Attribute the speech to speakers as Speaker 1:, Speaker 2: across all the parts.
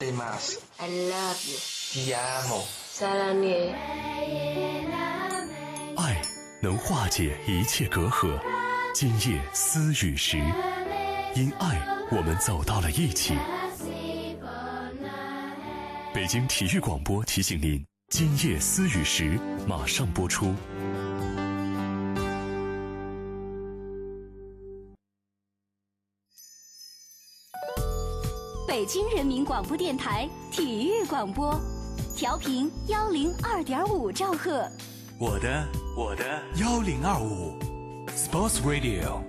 Speaker 1: Demas,
Speaker 2: I love you.
Speaker 1: ti amo.
Speaker 2: 사랑해.
Speaker 3: 爱能化解一切隔阂。今夜思雨时，因爱我们走到了一起。北京体育广播提醒您：今夜思雨时马上播出。
Speaker 4: 京人民广播电台体育广播，调频幺零二点五兆赫。
Speaker 3: 我的我的。幺零二五，Sports Radio，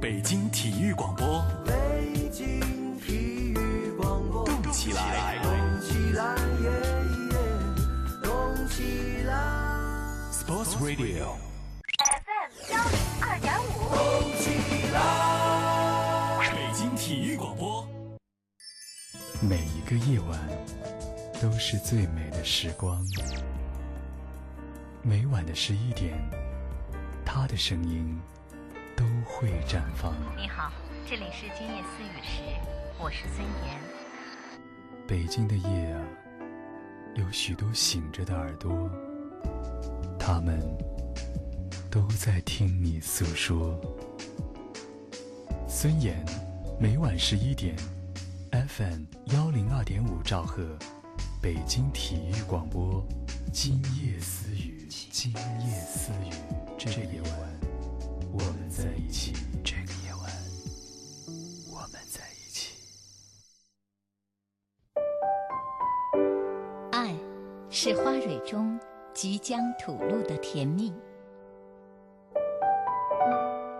Speaker 3: 北京体育广播，
Speaker 5: 北京体育广播，
Speaker 3: 动起来。
Speaker 5: 动起来，耶耶，动起来
Speaker 3: ，，Sports Radio。
Speaker 6: 每一个夜晚都是最美的时光。每晚的十一点，他的声音都会绽放。
Speaker 7: 你好，这里是今夜思雨时，我是孙岩。
Speaker 6: 北京的夜啊，有许多醒着的耳朵，他们都在听你诉说。孙岩，每晚十一点，FM 幺零二点五兆赫，北京体育广播，今夜私语，今夜私语，这个夜晚，我们在一起。这个夜晚，我们在一起。
Speaker 7: 爱是花蕊中即将吐露的甜蜜，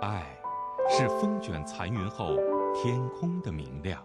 Speaker 8: 爱是风卷残云后天空的明亮，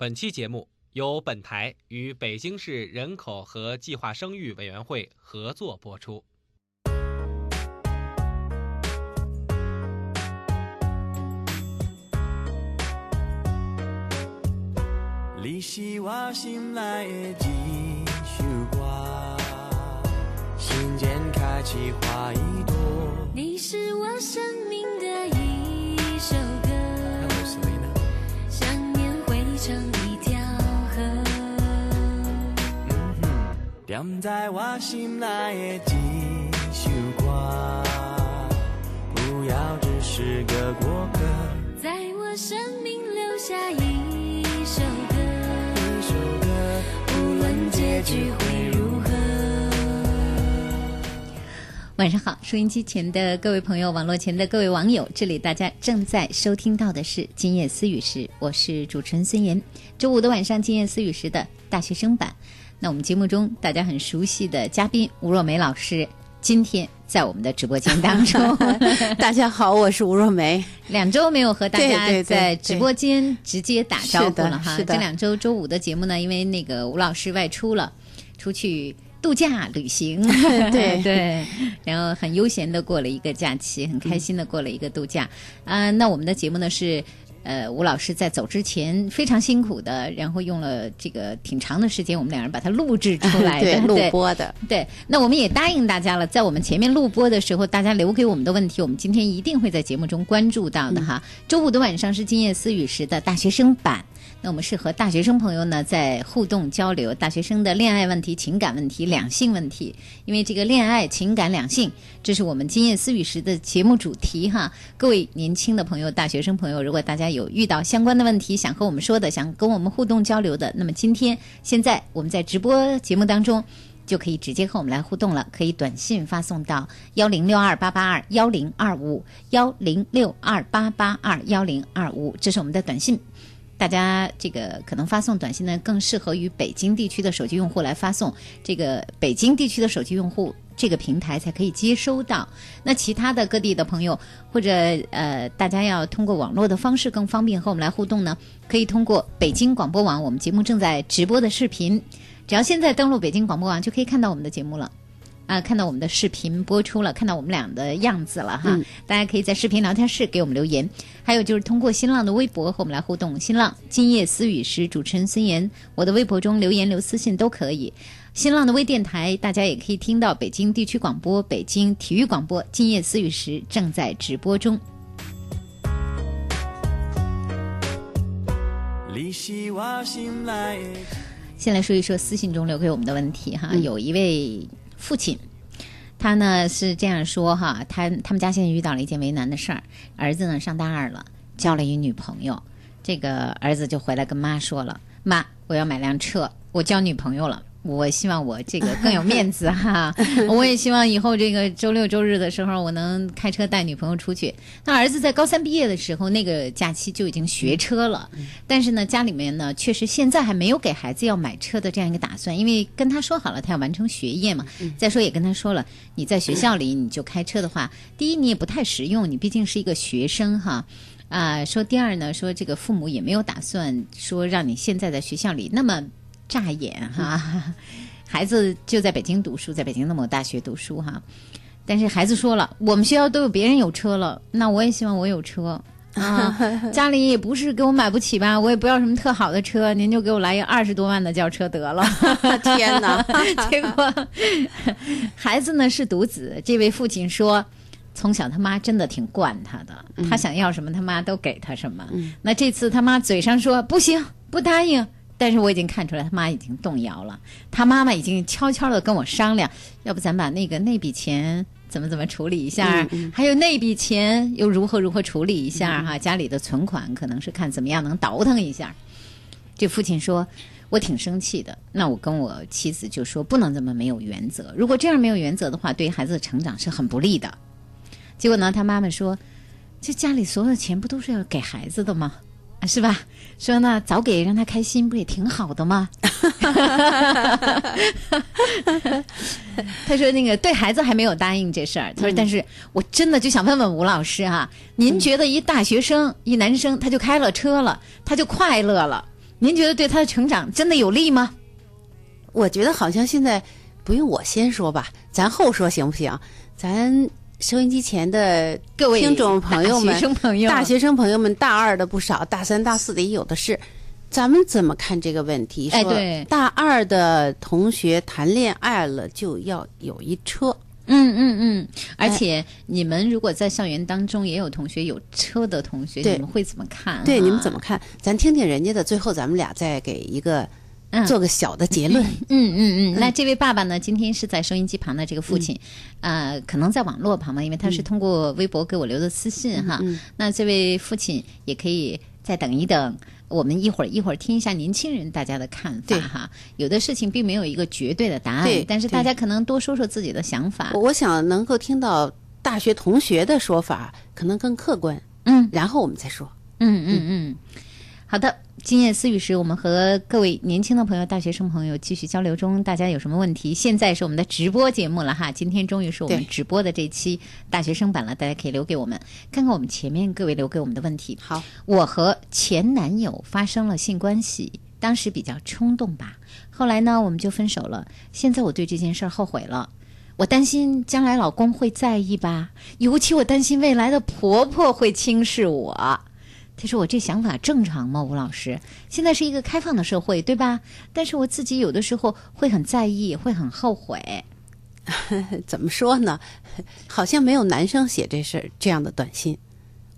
Speaker 9: 本期节目由本台与北京市人口和计划生育委员会合作播出。
Speaker 5: 你是我心内的一首歌，心间开启花一朵。
Speaker 2: 你是我生
Speaker 5: 踮在我心内的一首歌，不要只是个过客。
Speaker 2: 在我生命留下一首歌，
Speaker 5: 一首歌，无论结局会如何。
Speaker 7: 晚上好，收音机前的各位朋友，网络前的各位网友，这里大家正在收听到的是《今夜思雨时》，我是主持人孙岩。周五的晚上，《今夜思雨时》的大学生版。那我们节目中大家很熟悉的嘉宾吴若梅老师，今天在我们的直播间当中。
Speaker 10: 大家好，我是吴若梅。
Speaker 7: 两周没有和大家在直播间直接打招呼了哈。这两周周五的节目呢，因为那个吴老师外出了，出去度假旅行，
Speaker 10: 对
Speaker 7: 对，然后很悠闲的过了一个假期，很开心的过了一个度假。啊、那我们的节目呢是。呃，吴老师在走之前非常辛苦的，然后用了这个挺长的时间，我们两人把它录制出 来的，
Speaker 10: 对录播的，
Speaker 7: 对，那我们也答应大家了，在我们前面录播的时候，大家留给我们的问题，我们今天一定会在节目中关注到的哈。周五的晚上是今夜思雨时的大学生版，那我们是和大学生朋友呢在互动交流大学生的恋爱问题、情感问题、两性问题，因为这个恋爱、情感、两性，这是我们今夜思雨时的节目主题哈。各位年轻的朋友、大学生朋友，如果大家有有遇到相关的问题想和我们说的，想跟我们互动交流的，那么今天现在我们在直播节目当中。就可以直接和我们来互动了，可以短信发送到幺零六二八八二幺零二五幺零六二八八二幺零二五，这是我们的短信。大家这个可能发送短信呢，更适合于北京地区的手机用户来发送。这个北京地区的手机用户，这个平台才可以接收到。那其他的各地的朋友，或者呃，大家要通过网络的方式更方便和我们来互动呢，可以通过北京广播网，我们节目正在直播的视频，只要现在登录北京广播网，就可以看到我们的节目了。啊，看到我们的视频播出了，看到我们俩的样子了哈。大家可以在视频聊天室给我们留言，还有就是通过新浪的微博和我们来互动。新浪今夜思雨时，主持人孙岩，我的微博中留言留私信都可以。新浪的微电台，大家也可以听到北京地区广播、北京体育广播。今夜思雨时正在直播中。
Speaker 5: 你是我心内的
Speaker 7: 先来说一说私信中留给我们的问题哈，
Speaker 10: 嗯
Speaker 7: 有一位父亲，他呢是这样说哈，他他们家现在遇到了一件为难的事儿，儿子呢上大二了，交了一女朋友，这个儿子就回来跟妈说了，妈，我要买辆车，我交女朋友了。我希望我这个更有面子哈，我也希望以后这个周六周日的时候，我能开车带女朋友出去。他儿子在高三毕业的时候，那个假期就已经学车了，但是呢，家里面呢确实现在还没有给孩子要买车的这样一个打算，因为跟他说好了，他要完成学业嘛。再说也跟他说了，你在学校里你就开车的话，第一你也不太实用，你毕竟是一个学生哈。啊，说第二呢，说这个父母也没有打算说让你现在在学校里那么扎眼哈，孩子就在北京读书，在北京那么大学读书哈。但是孩子说了，我们学校都有别人有车了，那我也希望我有车啊。家里也不是给我买不起吧，我也不要什么特好的车，您就给我来一个二十多万的轿车得了。
Speaker 10: 天哪！
Speaker 7: 结果孩子呢是独子，这位父亲说。从小他妈真的挺惯他的，他想要什么他妈都给他什么。那这次他妈嘴上说不行，不答应，但是我已经看出来他妈已经动摇了。他妈妈已经悄悄的跟我商量，要不咱把那个那笔钱怎么怎么处理一下，还有那笔钱又如何如何处理一下哈、家里的存款可能是看怎么样能倒腾一下。这父亲说。我挺生气的，那我跟我妻子就说不能这么没有原则。如果这样没有原则的话，对于孩子的成长是很不利的。结果呢，他妈妈说：“这家里所有的钱不都是要给孩子的吗？啊，是吧？说那，早给让他开心，不也挺好的吗？” 他说：“那个对孩子还没有答应这事儿。”他说：“但是我真的就想问问吴老师哈、您觉得一大学生，一男生他就开了车了，他就快乐了，您觉得对他的成长真的有利吗？”
Speaker 10: 我觉得好像现在不用我先说吧，咱后说行不行？咱收音机前的
Speaker 7: 各位
Speaker 10: 听众朋友们
Speaker 7: 大学生朋友
Speaker 10: 大学生朋友们，大二的不少，大三、大四的也有的是。咱们怎么看这个问题？说
Speaker 7: 哎对
Speaker 10: 大二的同学谈恋爱了就要有一车，
Speaker 7: 嗯嗯嗯，而且你们如果在校园当中也有同学有车的同学，
Speaker 10: 对
Speaker 7: 你们会怎么看？
Speaker 10: 对，你们怎么？看？咱听听人家的，最后咱们俩再给一个
Speaker 7: 嗯
Speaker 10: 做个小的结论。
Speaker 7: 嗯嗯嗯，那这位爸爸呢？今天是在收音机旁的这个父亲，
Speaker 10: 嗯
Speaker 7: 呃，可能在网络旁吧，因为他是通过微博给我留的私信哈。
Speaker 10: 嗯
Speaker 7: 那这位父亲也可以再等一等，我们一会儿一会儿听一下年轻人大家的看法哈。有的事情并没有一个绝对的答案
Speaker 10: 对，
Speaker 7: 但是大家可能多说说自己的想法
Speaker 10: 我。我想能够听到大学同学的说法，可能更客观。
Speaker 7: 嗯
Speaker 10: 然后我们再说。
Speaker 7: 嗯嗯嗯，好的。今夜思雨时，我们和各位年轻的朋友、大学生朋友继续交流中。大家有什么问题？现在是我们的直播节目了哈，今天终于是我们直播的这期大学生版了，大家可以留给我们，看看我们前面各位留给我们的问题。
Speaker 10: 好，
Speaker 7: 我和前男友发生了性关系，当时比较冲动吧，后来呢我们就分手了。现在我对这件事儿后悔了。我担心将来老公会在意吧，尤其我担心未来的婆婆会轻视我。他说：“我这想法正常吗？吴老师，现在是一个开放的社会，对吧？但是我自己有的时候会很在意，会很后悔。
Speaker 10: 怎么说呢？好像没有男生写这事儿这样的短信，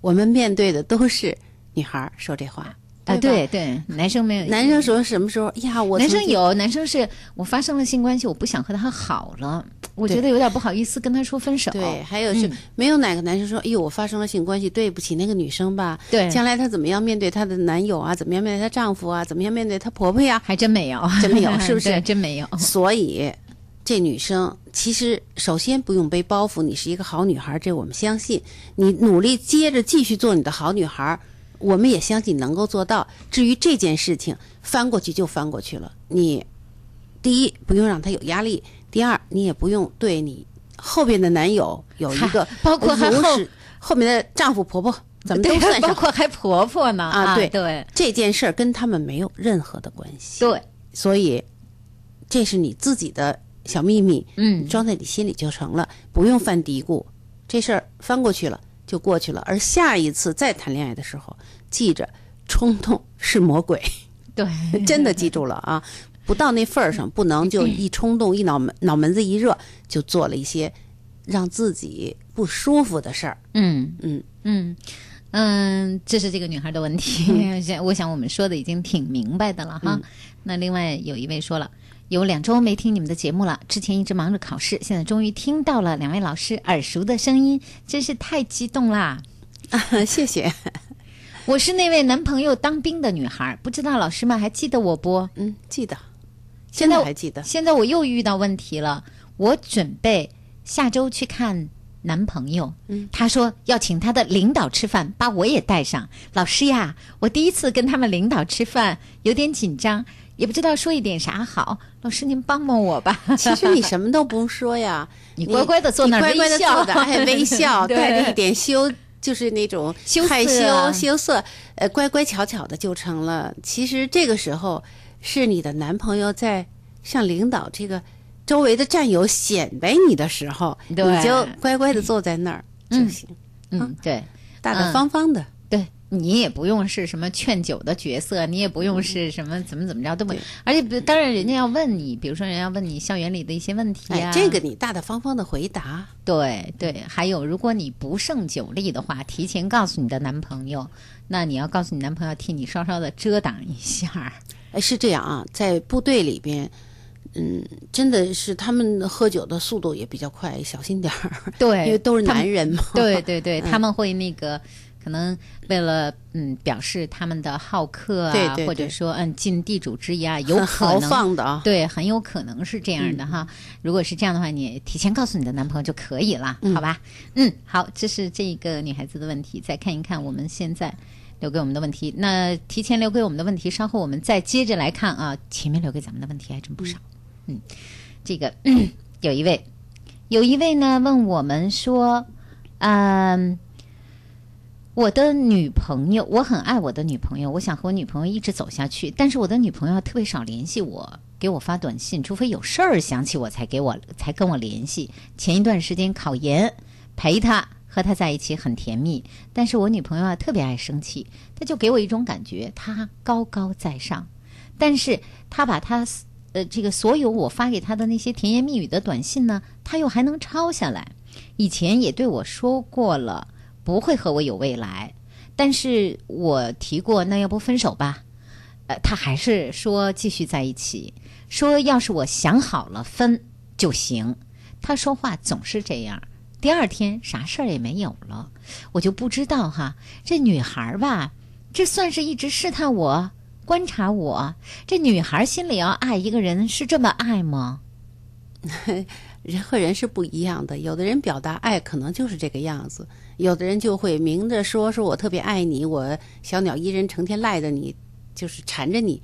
Speaker 10: 我们面对的都是女孩儿说这话
Speaker 7: 啊，对对，男生没有，
Speaker 10: 男生说什么时候呀？我
Speaker 7: 男生有，男生是我发生了性关系，我不想和他好了，我觉得有点不好意思跟他说分手。
Speaker 10: 对，还有是、
Speaker 7: 嗯
Speaker 10: 没有哪个男生说，哎呦，我发生了性关系，对不起那个女生吧。
Speaker 7: 对
Speaker 10: 将来她怎么样面对她的男友啊？怎么样面对她丈夫啊？怎么样面对她婆婆呀？
Speaker 7: 还真没有，
Speaker 10: 真没有 是不是
Speaker 7: 真没有。
Speaker 10: 所以，这女生其实首先不用背包袱，你是一个好女孩，这我们相信。你努力接着继续做你的好女孩，我们也相信能够做到。至于这件事情，翻过去就翻过去了。你第一不用让她有压力，第二你也不用对你后边的男友有一个
Speaker 7: 包括还后
Speaker 10: 后面的丈夫婆婆怎么都算上
Speaker 7: 包括还婆婆呢
Speaker 10: 啊？对
Speaker 7: 对
Speaker 10: 这件事儿跟他们没有任何的关系。
Speaker 7: 对，
Speaker 10: 所以这是你自己的小秘密，
Speaker 7: 嗯
Speaker 10: 装在你心里就成了，不用犯嘀咕。这事儿翻过去了就过去了，而下一次再谈恋爱的时候，记着冲动是魔鬼，
Speaker 7: 对，
Speaker 10: 真的记住了啊！不到那份儿上，不能就一冲动、一脑门脑门子一热，就做了一些让自己不舒服的事儿。
Speaker 7: 嗯
Speaker 10: 嗯
Speaker 7: 嗯嗯，这是这个女孩的问题。现我想我们说的已经挺明白的了哈。
Speaker 10: 嗯
Speaker 7: 那另外有一位说了。有两周没听你们的节目了，之前一直忙着考试，现在终于听到了两位老师耳熟的声音，真是太激动啦！
Speaker 10: 啊 谢谢。
Speaker 7: 我是那位男朋友当兵的女孩，不知道老师们还记得我不？
Speaker 10: 嗯，记得，
Speaker 7: 现在
Speaker 10: 我还记得。
Speaker 7: 现在我又遇到问题了，我准备下周去看男朋友，
Speaker 10: 嗯
Speaker 7: 他说要请他的领导吃饭，把我也带上。老师呀，我第一次跟他们领导吃饭，有点紧张，也不知道说一点啥好。老师您帮帮我吧。
Speaker 10: 其实你什么都不用说呀，
Speaker 7: 你乖乖的坐那
Speaker 10: 乖乖的
Speaker 7: 微笑
Speaker 10: 坐的，还，微笑，带着一点羞，就是那种 害
Speaker 7: 啊
Speaker 10: 羞、羞涩，呃，乖乖巧巧的就成了。其实这个时候是你的男朋友在向领导这个周围的战友显摆你的时候，你就乖乖的坐在那儿就行，
Speaker 7: 嗯，对，
Speaker 10: 大大方方的。
Speaker 7: 对你也不用是什么劝酒的角色，你也不用是什么怎么怎么着都不，而且当然人家要问你，比如说人家问你校园里的一些问题啊、
Speaker 10: 哎，这个你大大方方的回答。
Speaker 7: 对对，还有如果你不胜酒力的话，提前告诉你的男朋友，那你要告诉你男朋友替你稍稍的遮挡一下。
Speaker 10: 哎，是这样啊，在部队里边，嗯，真的是他们喝酒的速度也比较快，小心点儿。
Speaker 7: 对
Speaker 10: 因为都是男人嘛。
Speaker 7: 对对对，
Speaker 10: 嗯
Speaker 7: 他们会那个。可能为了嗯表示他们的好客啊，
Speaker 10: 对对对
Speaker 7: 或者说嗯尽地主之谊啊，有
Speaker 10: 豪
Speaker 7: 可能
Speaker 10: 放的啊
Speaker 7: 对，很有可能是这样的哈。如果是这样的话，你提前告诉你的男朋友就可以了，好吧？嗯，好，这是这个女孩子的问题。再看一看我们现在留给我们的问题，那提前留给我们的问题，稍后我们再接着来看啊。前面留给咱们的问题还真不少。嗯，这个、有一位，有一位呢问我们说，嗯。我的女朋友，我很爱我的女朋友，我想和我女朋友一直走下去。但是我的女朋友特别少联系我，给我发短信，除非有事儿想起我才给我才跟我联系。前一段时间考研，陪她和他在一起很甜蜜，但是我女朋友啊特别爱生气，她就给我一种感觉，她高高在上，但是她把她呃这个所有我发给她的那些甜言蜜语的短信呢，她又还能抄下来。以前也对我说过了。不会和我有未来，但是我提过，那要不分手吧？呃，他还是说继续在一起，说要是我想好了分就行。他说话总是这样，第二天啥事儿也没有了，我就不知道哈。这女孩吧，这算是一直试探我、观察我。这女孩心里要爱一个人是这么爱吗？
Speaker 10: 人和人是不一样的，有的人表达爱可能就是这个样子，有的人就会明着说说我特别爱你，我小鸟依人，成天赖着你，就是缠着你。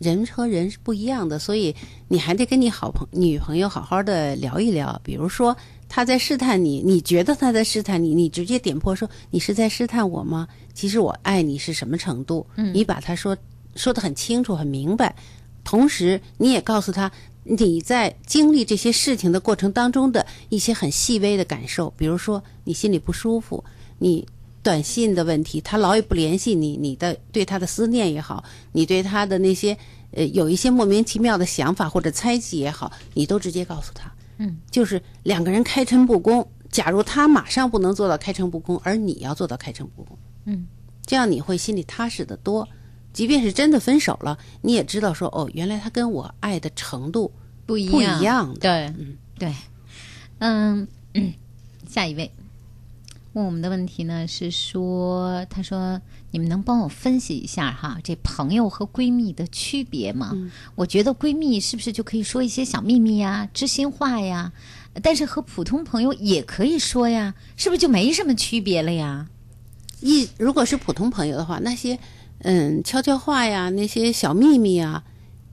Speaker 10: 人和人是不一样的，所以你还得跟你好朋女朋友好好的聊一聊。比如说他在试探你，你觉得他在试探你，你直接点破说你是在试探我吗？其实我爱你是什么程度？嗯你把他说说的很清楚、很明白，同时你也告诉他。你在经历这些事情的过程当中的一些很细微的感受，比如说你心里不舒服，你短信的问题，他老也不联系你，你的对他的思念也好，你对他的那些呃有一些莫名其妙的想法或者猜忌也好，你都直接告诉他，
Speaker 7: 嗯，
Speaker 10: 就是两个人开诚布公。假如他马上不能做到开诚布公，而你要做到开诚布公，
Speaker 7: 嗯，
Speaker 10: 这样你会心里踏实的多。即便是真的分手了，你也知道说哦，原来他跟我爱的程度
Speaker 7: 不一
Speaker 10: 不一样的。
Speaker 7: 对，
Speaker 10: 嗯，
Speaker 7: 对，嗯，嗯下一位问我们的问题呢是说，他说你们能帮我分析一下哈，这朋友和闺蜜的区别吗？
Speaker 10: 嗯
Speaker 7: 我觉得闺蜜是不是就可以说一些小秘密呀、知心话呀？但是和普通朋友也可以说呀，是不是就没什么区别了呀？
Speaker 10: 一如果是普通朋友的话，那些嗯悄悄话呀，那些小秘密啊，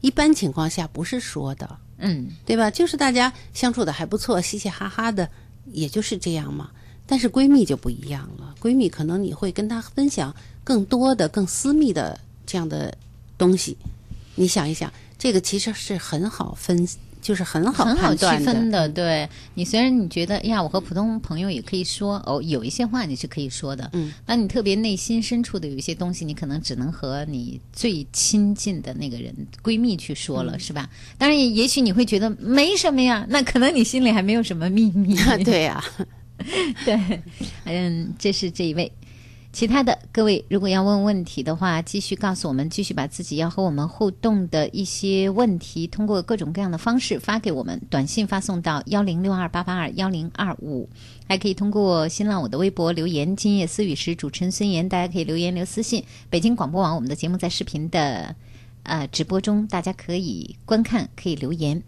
Speaker 10: 一般情况下不是说的，
Speaker 7: 嗯，
Speaker 10: 对吧？就是大家相处的还不错，嘻嘻哈哈的，也就是这样嘛。但是闺蜜就不一样了，闺蜜可能你会跟她分享更多的、更私密的这样的东西。你想一想，这个其实是很好分，就是很好
Speaker 7: 很好区分的。对你，虽然你觉得哎呀，我和普通朋友也可以说哦，有一些话你是可以说的，
Speaker 10: 嗯，
Speaker 7: 那你特别内心深处的有一些东西，你可能只能和你最亲近的那个人闺蜜去说
Speaker 10: 嗯
Speaker 7: 了，是吧？当然也，也许你会觉得没什么呀，那可能你心里还没有什么秘密。
Speaker 10: 对呀、
Speaker 7: 对，嗯，这是这一位。其他的各位，如果要问问题的话，继续告诉我们，继续把自己要和我们互动的一些问题，通过各种各样的方式发给我们，短信发送到幺零六二八八二幺零二五，还可以通过新浪我的微博留言“今夜思雨时”，主持人孙岩，大家可以留言留私信。北京广播网我们的节目在视频的呃直播中，大家可以观看，可以留言。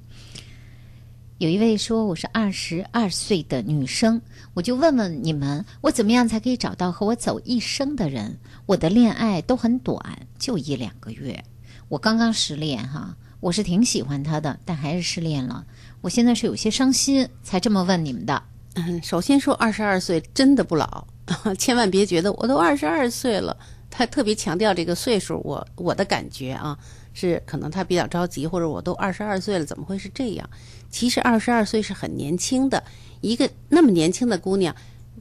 Speaker 7: 有一位说我是二十二岁的女生，我就问问你们，我怎么样才可以找到和我走一生的人？我的恋爱都很短，就一两个月。我刚刚失恋哈，我是挺喜欢他的，但还是失恋了。我现在是有些伤心，才这么问你们的。
Speaker 10: 嗯，首先说二十二岁真的不老，千万别觉得我都二十二岁了。他特别强调这个岁数，我我的感觉啊是可能他比较着急，或者我都二十二岁了，怎么会是这样？其实二十二岁是很年轻的，一个那么年轻的姑娘，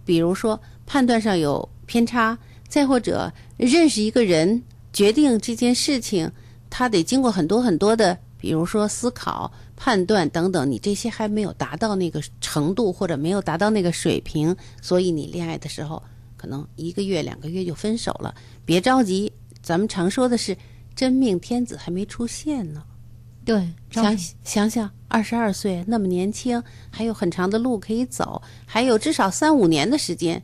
Speaker 10: 比如说判断上有偏差，再或者认识一个人，决定这件事情，他得经过很多很多的，比如说思考、判断等等，你这些还没有达到那个程度，或者没有达到那个水平，所以你恋爱的时候可能一个月、两个月就分手了。别着急，咱们常说的是真命天子还没出现呢。
Speaker 7: 对，
Speaker 10: 想想想，二十二岁那么年轻，还有很长的路可以走，还有至少三五年的时间，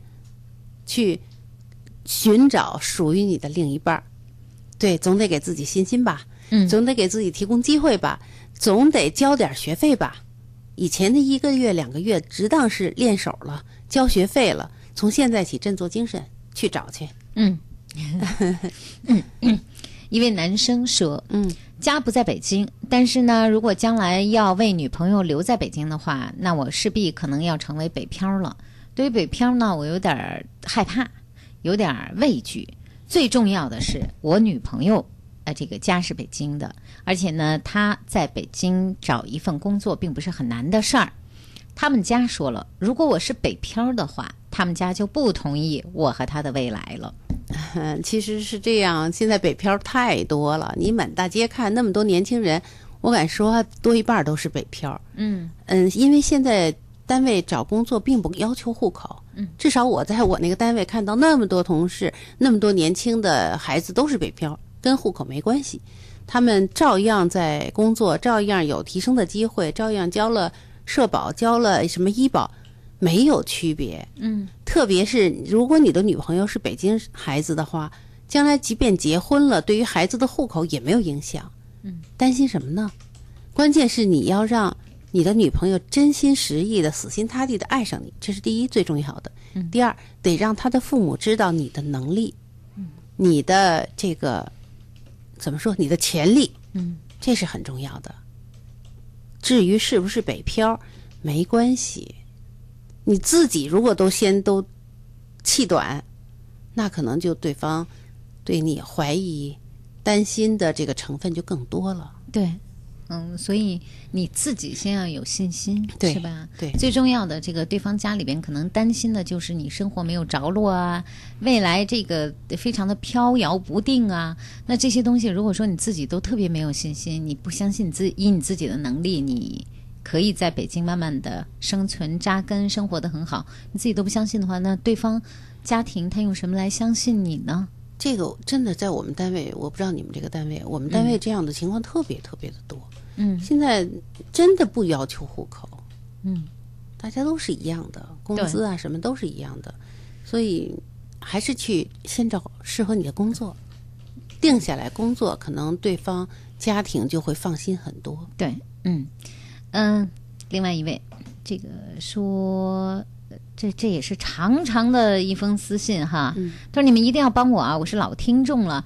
Speaker 10: 去寻找属于你的另一半儿。对，总得给自己信心吧，
Speaker 7: 嗯
Speaker 10: 总得给自己提供机会吧，总得交点学费吧。以前的一个月、两个月，只当是练手了，交学费了。从现在起，振作精神去找去。
Speaker 7: 嗯，嗯 嗯，一位男生说，
Speaker 10: 嗯，
Speaker 7: 家不在北京，但是呢，如果将来要为女朋友留在北京的话，那我势必可能要成为北漂了。对于北漂呢，我有点儿害怕，有点儿畏惧。最重要的是，我女朋友呃，这个家是北京的，而且呢，她在北京找一份工作并不是很难的事儿。他们家说了，如果我是北漂的话，他们家就不同意我和他的未来了。
Speaker 10: 嗯，其实是这样，现在北漂太多了，你满大街看那么多年轻人，我敢说多一半都是北漂。
Speaker 7: 嗯。
Speaker 10: 嗯，因为现在单位找工作并不要求户口，
Speaker 7: 嗯，
Speaker 10: 至少我在我那个单位看到那么多同事，那么多年轻的孩子都是北漂，跟户口没关系，他们照样在工作，照样有提升的机会，照样交了社保，交了什么医保，没有区别。
Speaker 7: 嗯
Speaker 10: 特别是如果你的女朋友是北京孩子的话，将来即便结婚了，对于孩子的户口也没有影响。
Speaker 7: 嗯，
Speaker 10: 担心什么呢？关键是你要让你的女朋友真心实意的、死心塌地的爱上你，这是第一最重要的。
Speaker 7: 嗯
Speaker 10: 第二，得让他的父母知道你的能力，
Speaker 7: 嗯，
Speaker 10: 你的这个怎么说？你的潜力，
Speaker 7: 嗯
Speaker 10: 这是很重要的。至于是不是北漂，没关系。你自己如果都先都气短，那可能就对方对你怀疑、担心的这个成分就更多了。
Speaker 7: 对，嗯，所以你自己先要有信心，
Speaker 10: 对
Speaker 7: 是吧？
Speaker 10: 对
Speaker 7: 最重要的这个对方家里边可能担心的就是你生活没有着落啊，未来这个非常的飘摇不定啊。那这些东西，如果说你自己都特别没有信心，你不相信自以你自己的能力，你可以在北京慢慢的生存扎根，生活的很好，你自己都不相信的话，那对方家庭他用什么来相信你呢？
Speaker 10: 这个真的在我们单位，我不知道你们这个单位，我们单位这样的情况特别特别的多。
Speaker 7: 嗯
Speaker 10: 现在真的不要求户口，
Speaker 7: 嗯，
Speaker 10: 大家都是一样的，工资啊什么都是一样的，所以还是去先找适合你的工作，定下来工作，可能对方家庭就会放心很多。
Speaker 7: 对，嗯嗯，另外一位这个说，呃这这也是长长的一封私信哈。
Speaker 10: 嗯
Speaker 7: 他说你们一定要帮我啊，我是老听众了。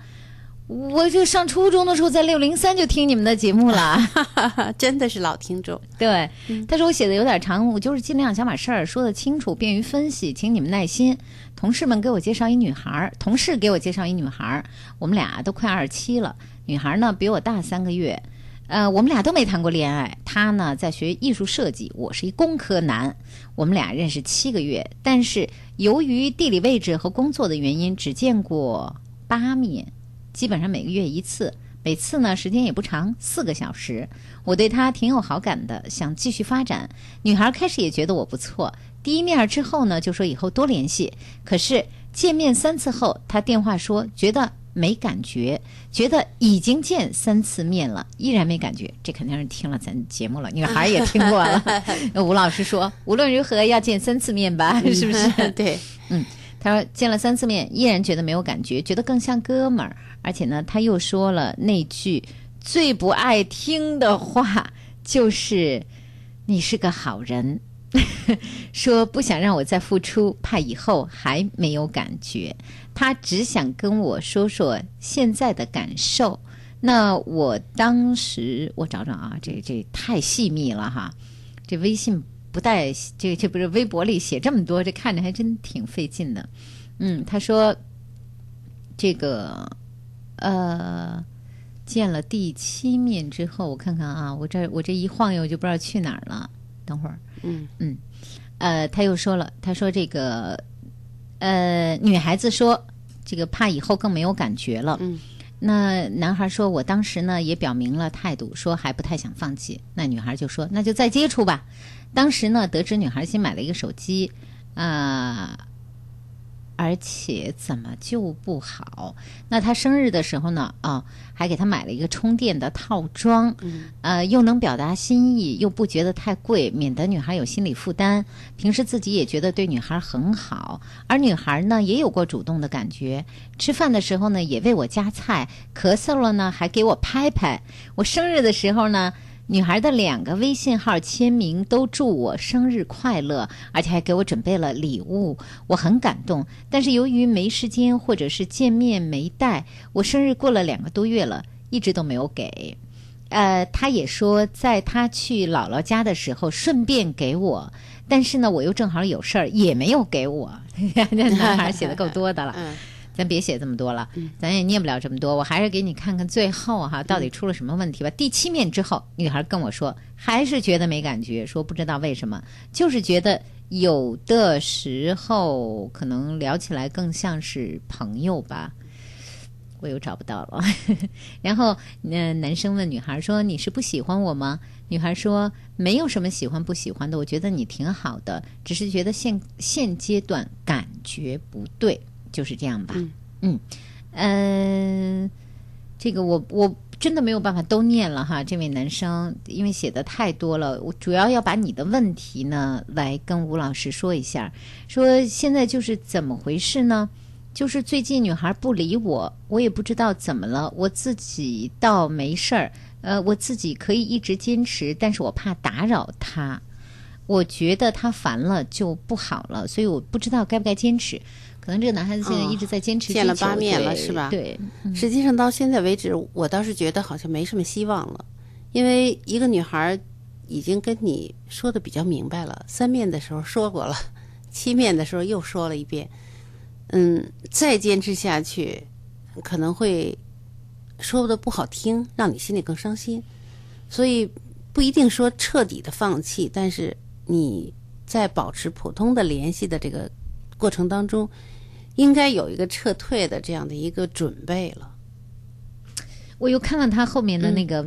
Speaker 7: 我就上初中的时候在六零三就听你们的节目了，
Speaker 10: 真的是老听众。
Speaker 7: 对，他说我写的有点长，我就是尽量想把事儿说得清楚，便于分析，请你们耐心。同事们给我介绍一女孩儿，同事给我介绍一女孩儿，我们俩都快二十七了，女孩儿呢比我大三个月，呃，我们俩都没谈过恋爱。他呢在学艺术设计，我是一工科男，我们俩认识七个月，但是由于地理位置和工作的原因，只见过八面，基本上每个月一次。每次呢，时间也不长，四个小时。我对他挺有好感的，想继续发展。女孩开始也觉得我不错，第一面之后呢，就说以后多联系。可是见面三次后，他电话说觉得没感觉，觉得已经见三次面了，依然没感觉。这肯定是听了咱节目了，女孩也听过了。吴老师说，无论如何要见三次面吧，是不是？
Speaker 10: 对，
Speaker 7: 嗯，他说见了三次面，依然觉得没有感觉，觉得更像哥们儿。而且呢，他又说了那句最不爱听的话，就是“你是个好人”，说不想让我再付出，怕以后还没有感觉。他只想跟我说说现在的感受。那我当时我找找啊，这这太细密了哈，这微信不带这这不是微博里写这么多，这看着还真挺费劲的。嗯，他说这个呃，见了第七面之后，我看看啊，我这我这一晃悠就不知道去哪儿了。等会儿，
Speaker 10: 嗯
Speaker 7: 嗯，呃，他又说了，他说这个呃，女孩子说这个怕以后更没有感觉了。
Speaker 10: 嗯。
Speaker 7: 那男孩说：“我当时呢也表明了态度，说还不太想放弃。”那女孩就说：“那就再接触吧。”当时呢，得知女孩新买了一个手机，啊、而且怎么就不好？那他生日的时候呢，啊、还给他买了一个充电的套装，呃，又能表达心意，又不觉得太贵，免得女孩有心理负担。平时自己也觉得对女孩很好，而女孩呢也有过主动的感觉。吃饭的时候呢，也为我夹菜；咳嗽了呢，还给我拍拍。我生日的时候呢。女孩的两个微信号签名都祝我生日快乐，而且还给我准备了礼物，我很感动。但是由于没时间或者是见面没带，我生日过了两个多月了，一直都没有给。呃，他也说在他去姥姥家的时候顺便给我，但是呢，我又正好有事儿，也没有给我。这 男孩写的够多的了。
Speaker 10: 嗯
Speaker 7: 咱别写这么多了，咱也念不了这么多。我还是给你看看最后哈，到底出了什么问题吧。第七面之后，女孩跟我说，还是觉得没感觉，说不知道为什么，就是觉得有的时候可能聊起来更像是朋友吧。我又找不到了。然后，那，男生问女孩说：“你是不喜欢我吗？”女孩说：“没有什么喜欢不喜欢的，我觉得你挺好的，只是觉得现现阶段感觉不对，就是这样吧。”嗯，呃，这个我我真的没有办法都念了哈，这位男生，因为写的太多了，我主要要把你的问题呢来跟吴老师说一下，说现在就是怎么回事呢？就是最近女孩不理我，我也不知道怎么了，我自己倒没事儿，呃，我自己可以一直坚持，但是我怕打扰她，我觉得他烦了就不好了，所以我不知道该不该坚持。可能这个男孩子现在一直在坚持
Speaker 10: 见了八面了是吧？
Speaker 7: 对，嗯。
Speaker 10: 实际上到现在为止，我倒是觉得好像没什么希望了，因为一个女孩已经跟你说的比较明白了，三面的时候说过了，七面的时候又说了一遍，嗯，再坚持下去可能会说的不好听，让你心里更伤心，所以不一定说彻底的放弃，但是你在保持普通的联系的这个过程当中，应该有一个撤退的这样的一个准备了。
Speaker 7: 我又看了他后面的那个，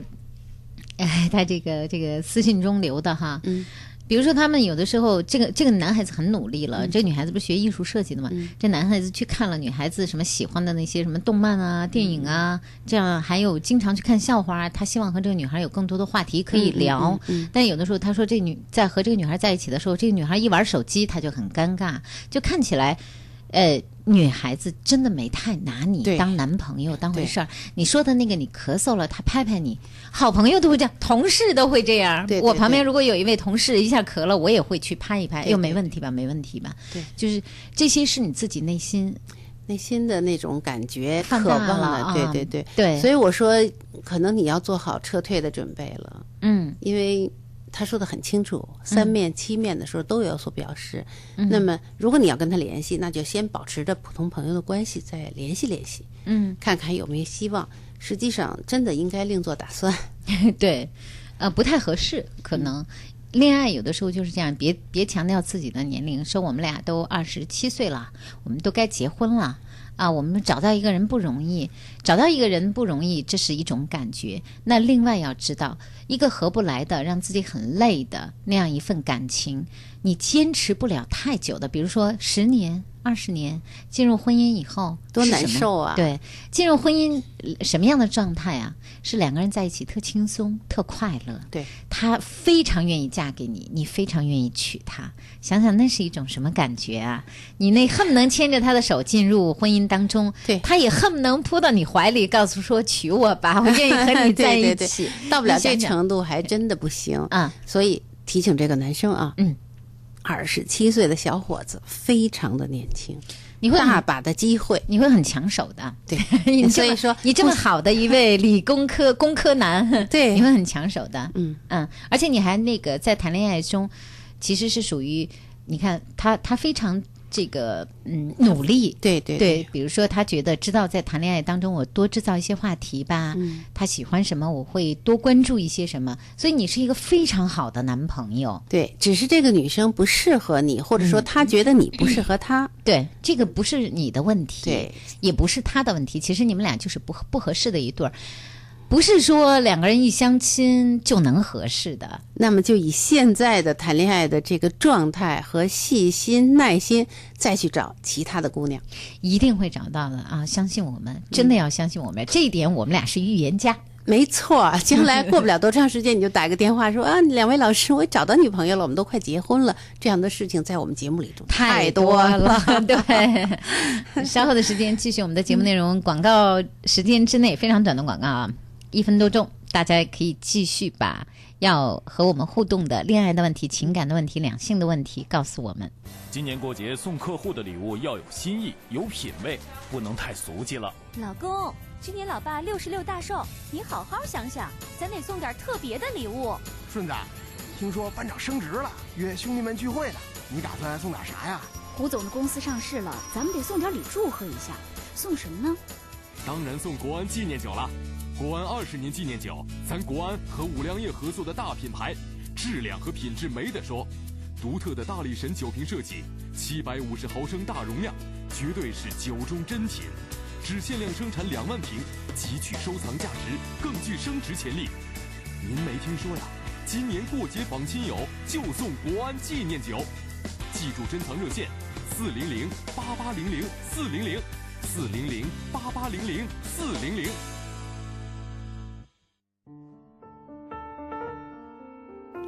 Speaker 7: 哎，他这个这个私信中留的哈，
Speaker 10: 嗯，
Speaker 7: 比如说他们有的时候，这个这个男孩子很努力了，这个女孩子不是学艺术设计的嘛，这男孩子去看了女孩子什么喜欢的那些什么动漫啊、电影啊，这样还有经常去看笑话啊，他希望和这个女孩有更多的话题可以聊。但有的时候他说这女在和这个女孩在一起的时候，这个女孩一玩手机，他就很尴尬，就看起来。呃，女孩子真的没太拿你当男朋友当回事儿。你说的那个，你咳嗽了，他拍拍你，好朋友都会这样，同事都会这样。
Speaker 10: 对对
Speaker 7: 我旁边如果有一位同事一下咳了，我也会去拍一拍，又没问题吧？没问题吧？
Speaker 10: 对，
Speaker 7: 就是这些是你自己内心
Speaker 10: 内心的那种感觉，
Speaker 7: 放
Speaker 10: 渴望
Speaker 7: 大了，
Speaker 10: 对
Speaker 7: 啊
Speaker 10: 对对
Speaker 7: 对
Speaker 10: 所以我说，可能你要做好撤退的准备了，
Speaker 7: 嗯
Speaker 10: 因为他说的很清楚，三面七面的时候都有所表示。那么，如果你要跟他联系，那就先保持着普通朋友的关系，再联系联系，
Speaker 7: 嗯，
Speaker 10: 看看有没有希望。实际上，真的应该另做打算。
Speaker 7: 对，呃，不太合适，可能。恋爱有的时候就是这样，别别强调自己的年龄，说我们俩都二十七岁了，我们都该结婚了啊，我们找到一个人不容易，找到一个人不容易，这是一种感觉。那另外要知道，一个合不来的，让自己很累的那样一份感情，你坚持不了太久的，比如说十年、二十年，进入婚姻以后
Speaker 10: 多难受啊
Speaker 7: 对，进入婚姻呃什么样的状态啊？是两个人在一起特轻松、特快乐。
Speaker 10: 对，
Speaker 7: 他非常愿意嫁给你，你非常愿意娶她。想想那是一种什么感觉啊？你那恨不能牵着他的手进入婚姻当中，
Speaker 10: 对
Speaker 7: 他也恨不能扑到你怀里，告诉说娶我吧，我愿意和你 在
Speaker 10: 对对对
Speaker 7: 一起。
Speaker 10: 到不了这程度，还真的不行
Speaker 7: 啊。
Speaker 10: 所以提醒这个男生啊，
Speaker 7: 嗯，
Speaker 10: 二十七岁的小伙子非常的年轻，
Speaker 7: 你会
Speaker 10: 大把的机会。
Speaker 7: 你会很抢手的，
Speaker 10: 对。所以说
Speaker 7: 你这么好的一位理工科 工科男，
Speaker 10: 对。
Speaker 7: 你会很抢手的，
Speaker 10: 嗯。
Speaker 7: 嗯，而且你还那个在谈恋爱中，其实是属于你看他他非常这个嗯努力，
Speaker 10: 对对
Speaker 7: 对，比如说他觉得知道在谈恋爱当中我多制造一些话题吧，
Speaker 10: 嗯。
Speaker 7: 他喜欢什么我会多关注一些什么，所以你是一个非常好的男朋友，
Speaker 10: 对，只是这个女生不适合你，或者说她觉得你不适合她。
Speaker 7: 对，这个不是你的问题，
Speaker 10: 对，
Speaker 7: 也不是他的问题。其实你们俩就是不合不合适的一对儿，不是说两个人一相亲就能合适的。
Speaker 10: 那么就以现在的谈恋爱的这个状态和细心耐心，再去找其他的姑娘。
Speaker 7: 一定会找到的啊！相信我们，真的要相信我们，这一点我们俩是预言家。
Speaker 10: 没错，将来过不了多长时间，你就打个电话说啊，两位老师，我找到女朋友了，我们都快结婚了。这样的事情在我们节目里中
Speaker 7: 太
Speaker 10: 多
Speaker 7: 了，对。稍后的时间继续我们的节目内容，广告时间之内非常短的广告啊，一分多钟，大家可以继续把要和我们互动的恋爱的问题、情感的问题、两性的问题告诉我们。
Speaker 1: 今年过节送客户的礼物要有新意、有品味，不能太俗气了。
Speaker 4: 老公，今年老爸六十六大寿，你好好想想，咱得送点特别的礼物。
Speaker 11: 顺子，听说班长升职了，约兄弟们聚会呢，你打算送点啥呀？
Speaker 12: 胡总的公司上市了，咱们得送点礼祝贺一下。送什么呢？
Speaker 8: 当然送国安纪念酒了。国安二十年纪念酒，咱国安和五粮液合作的大品牌，质量和品质没得说。独特的大力神酒瓶设计，七百五十毫升大容量，绝对是酒中珍品。只限量生产两万瓶，极具收藏价值，更具升值潜力。您没听说呀？今年过节访亲友就送国安纪念酒，记住珍藏热线：四零零八八零零四零零四零零八八零零四零零。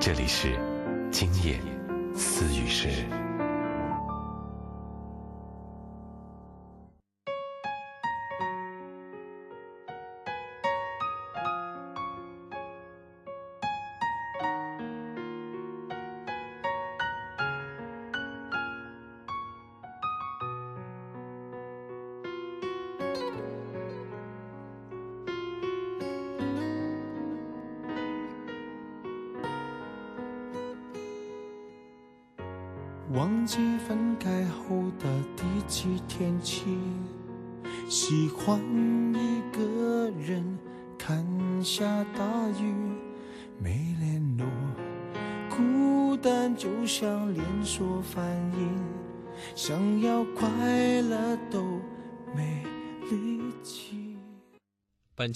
Speaker 3: 这里是今夜思语时。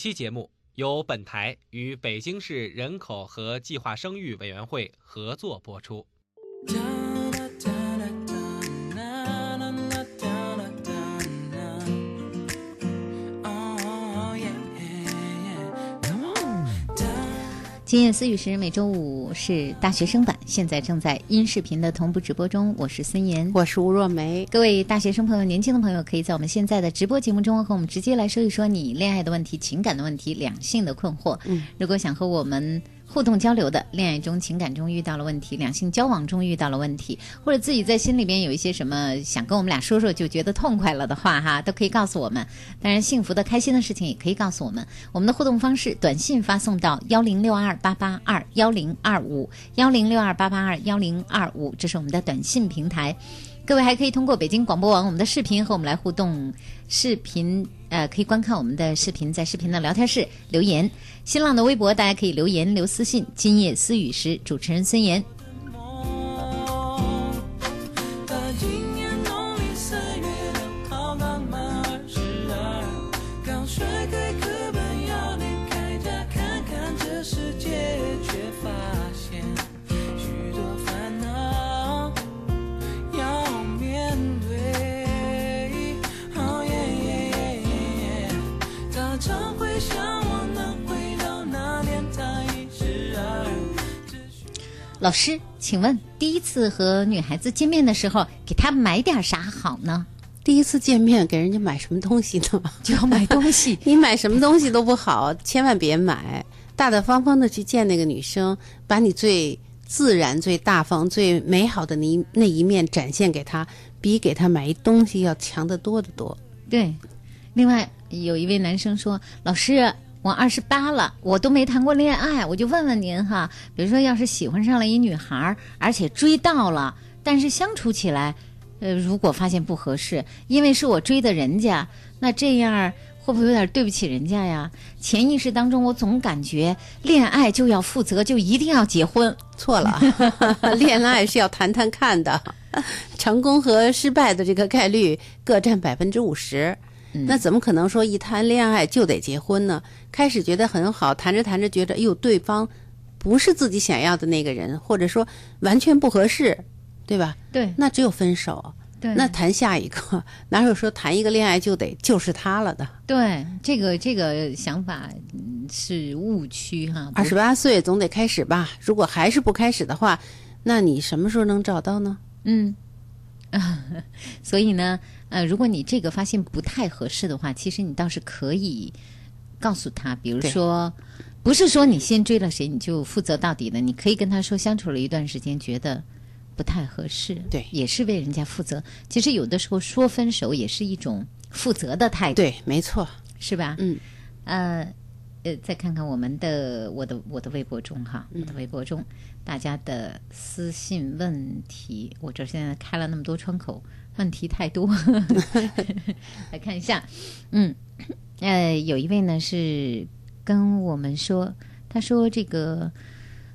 Speaker 9: 期节目由本台与北京市人口和计划生育委员会合作播出。
Speaker 7: 今夜思雨时每周五是大学生版，现在正在音视频的同步直播中。我是孙岩，
Speaker 10: 我是吴若梅。
Speaker 7: 各位大学生朋友、年轻的朋友，可以在我们现在的直播节目中和我们直接来说一说你恋爱的问题、情感的问题、两性的困惑。
Speaker 10: 嗯，
Speaker 7: 如果想和我们互动交流的，恋爱中、情感中遇到了问题，两性交往中遇到了问题，或者自己在心里边有一些什么想跟我们俩说说，就觉得痛快了的话，哈，都可以告诉我们。当然，幸福的、开心的事情也可以告诉我们。我们的互动方式：短信发送到幺零六二八八二幺零二五幺零六二八八二幺零二五，这是我们的短信平台。各位还可以通过北京广播网我们的视频和我们来互动，视频呃可以观看我们的视频，在视频的聊天室留言。新浪的微博大家可以留言留私信。今夜思雨时，主持人孙岩。老师，请问第一次和女孩子见面的时候，给她买点啥好呢？
Speaker 10: 第一次见面给人家买什么东西呢？
Speaker 7: 就要买东西，
Speaker 10: 你买什么东西都不好，千万别买。大大方方的去见那个女生，把你最自然、最大方、最美好的那一那一面展现给她，比给她买一东西要强得多得多。
Speaker 7: 对，另外有一位男生说：“老师，我二十八了，我都没谈过恋爱，我就问问您哈，比如说要是喜欢上了一女孩，而且追到了，但是相处起来，呃，如果发现不合适，因为是我追的人家，那这样会不会有点对不起人家呀？潜意识当中，我总感觉恋爱就要负责，就一定要结婚。
Speaker 10: 错了，恋爱是要谈谈看的，成功和失败的这个概率各占百分之五十。那怎么可能说一谈恋爱就得结婚呢？开始觉得很好，谈着谈着觉得，哎呦，对方不是自己想要的那个人，或者说完全不合适，对吧？
Speaker 7: 对，
Speaker 10: 那只有分手。
Speaker 7: 对
Speaker 10: 那谈下一个，哪有说谈一个恋爱就得就是他了的？
Speaker 7: 对，这个这个想法嗯是误区哈。
Speaker 10: 二十八岁总得开始吧？如果还是不开始的话，那你什么时候能找到呢？
Speaker 7: 嗯，啊，所以呢，呃，如果你这个发现不太合适的话，其实你倒是可以告诉他，比如说，不是说你先追了谁你就负责到底的，你可以跟他说相处了一段时间，觉得不太合适，
Speaker 10: 对，
Speaker 7: 也是为人家负责。其实有的时候说分手也是一种负责的态度，
Speaker 10: 对，没错，
Speaker 7: 是吧？
Speaker 10: 嗯，
Speaker 7: 呃。呃，再看看我们的我的我的微博中哈，
Speaker 10: 嗯
Speaker 7: 我的微博中大家的私信问题，我这现在开了那么多窗口，问题太多，来看一下，嗯，呃，有一位呢是跟我们说，他说这个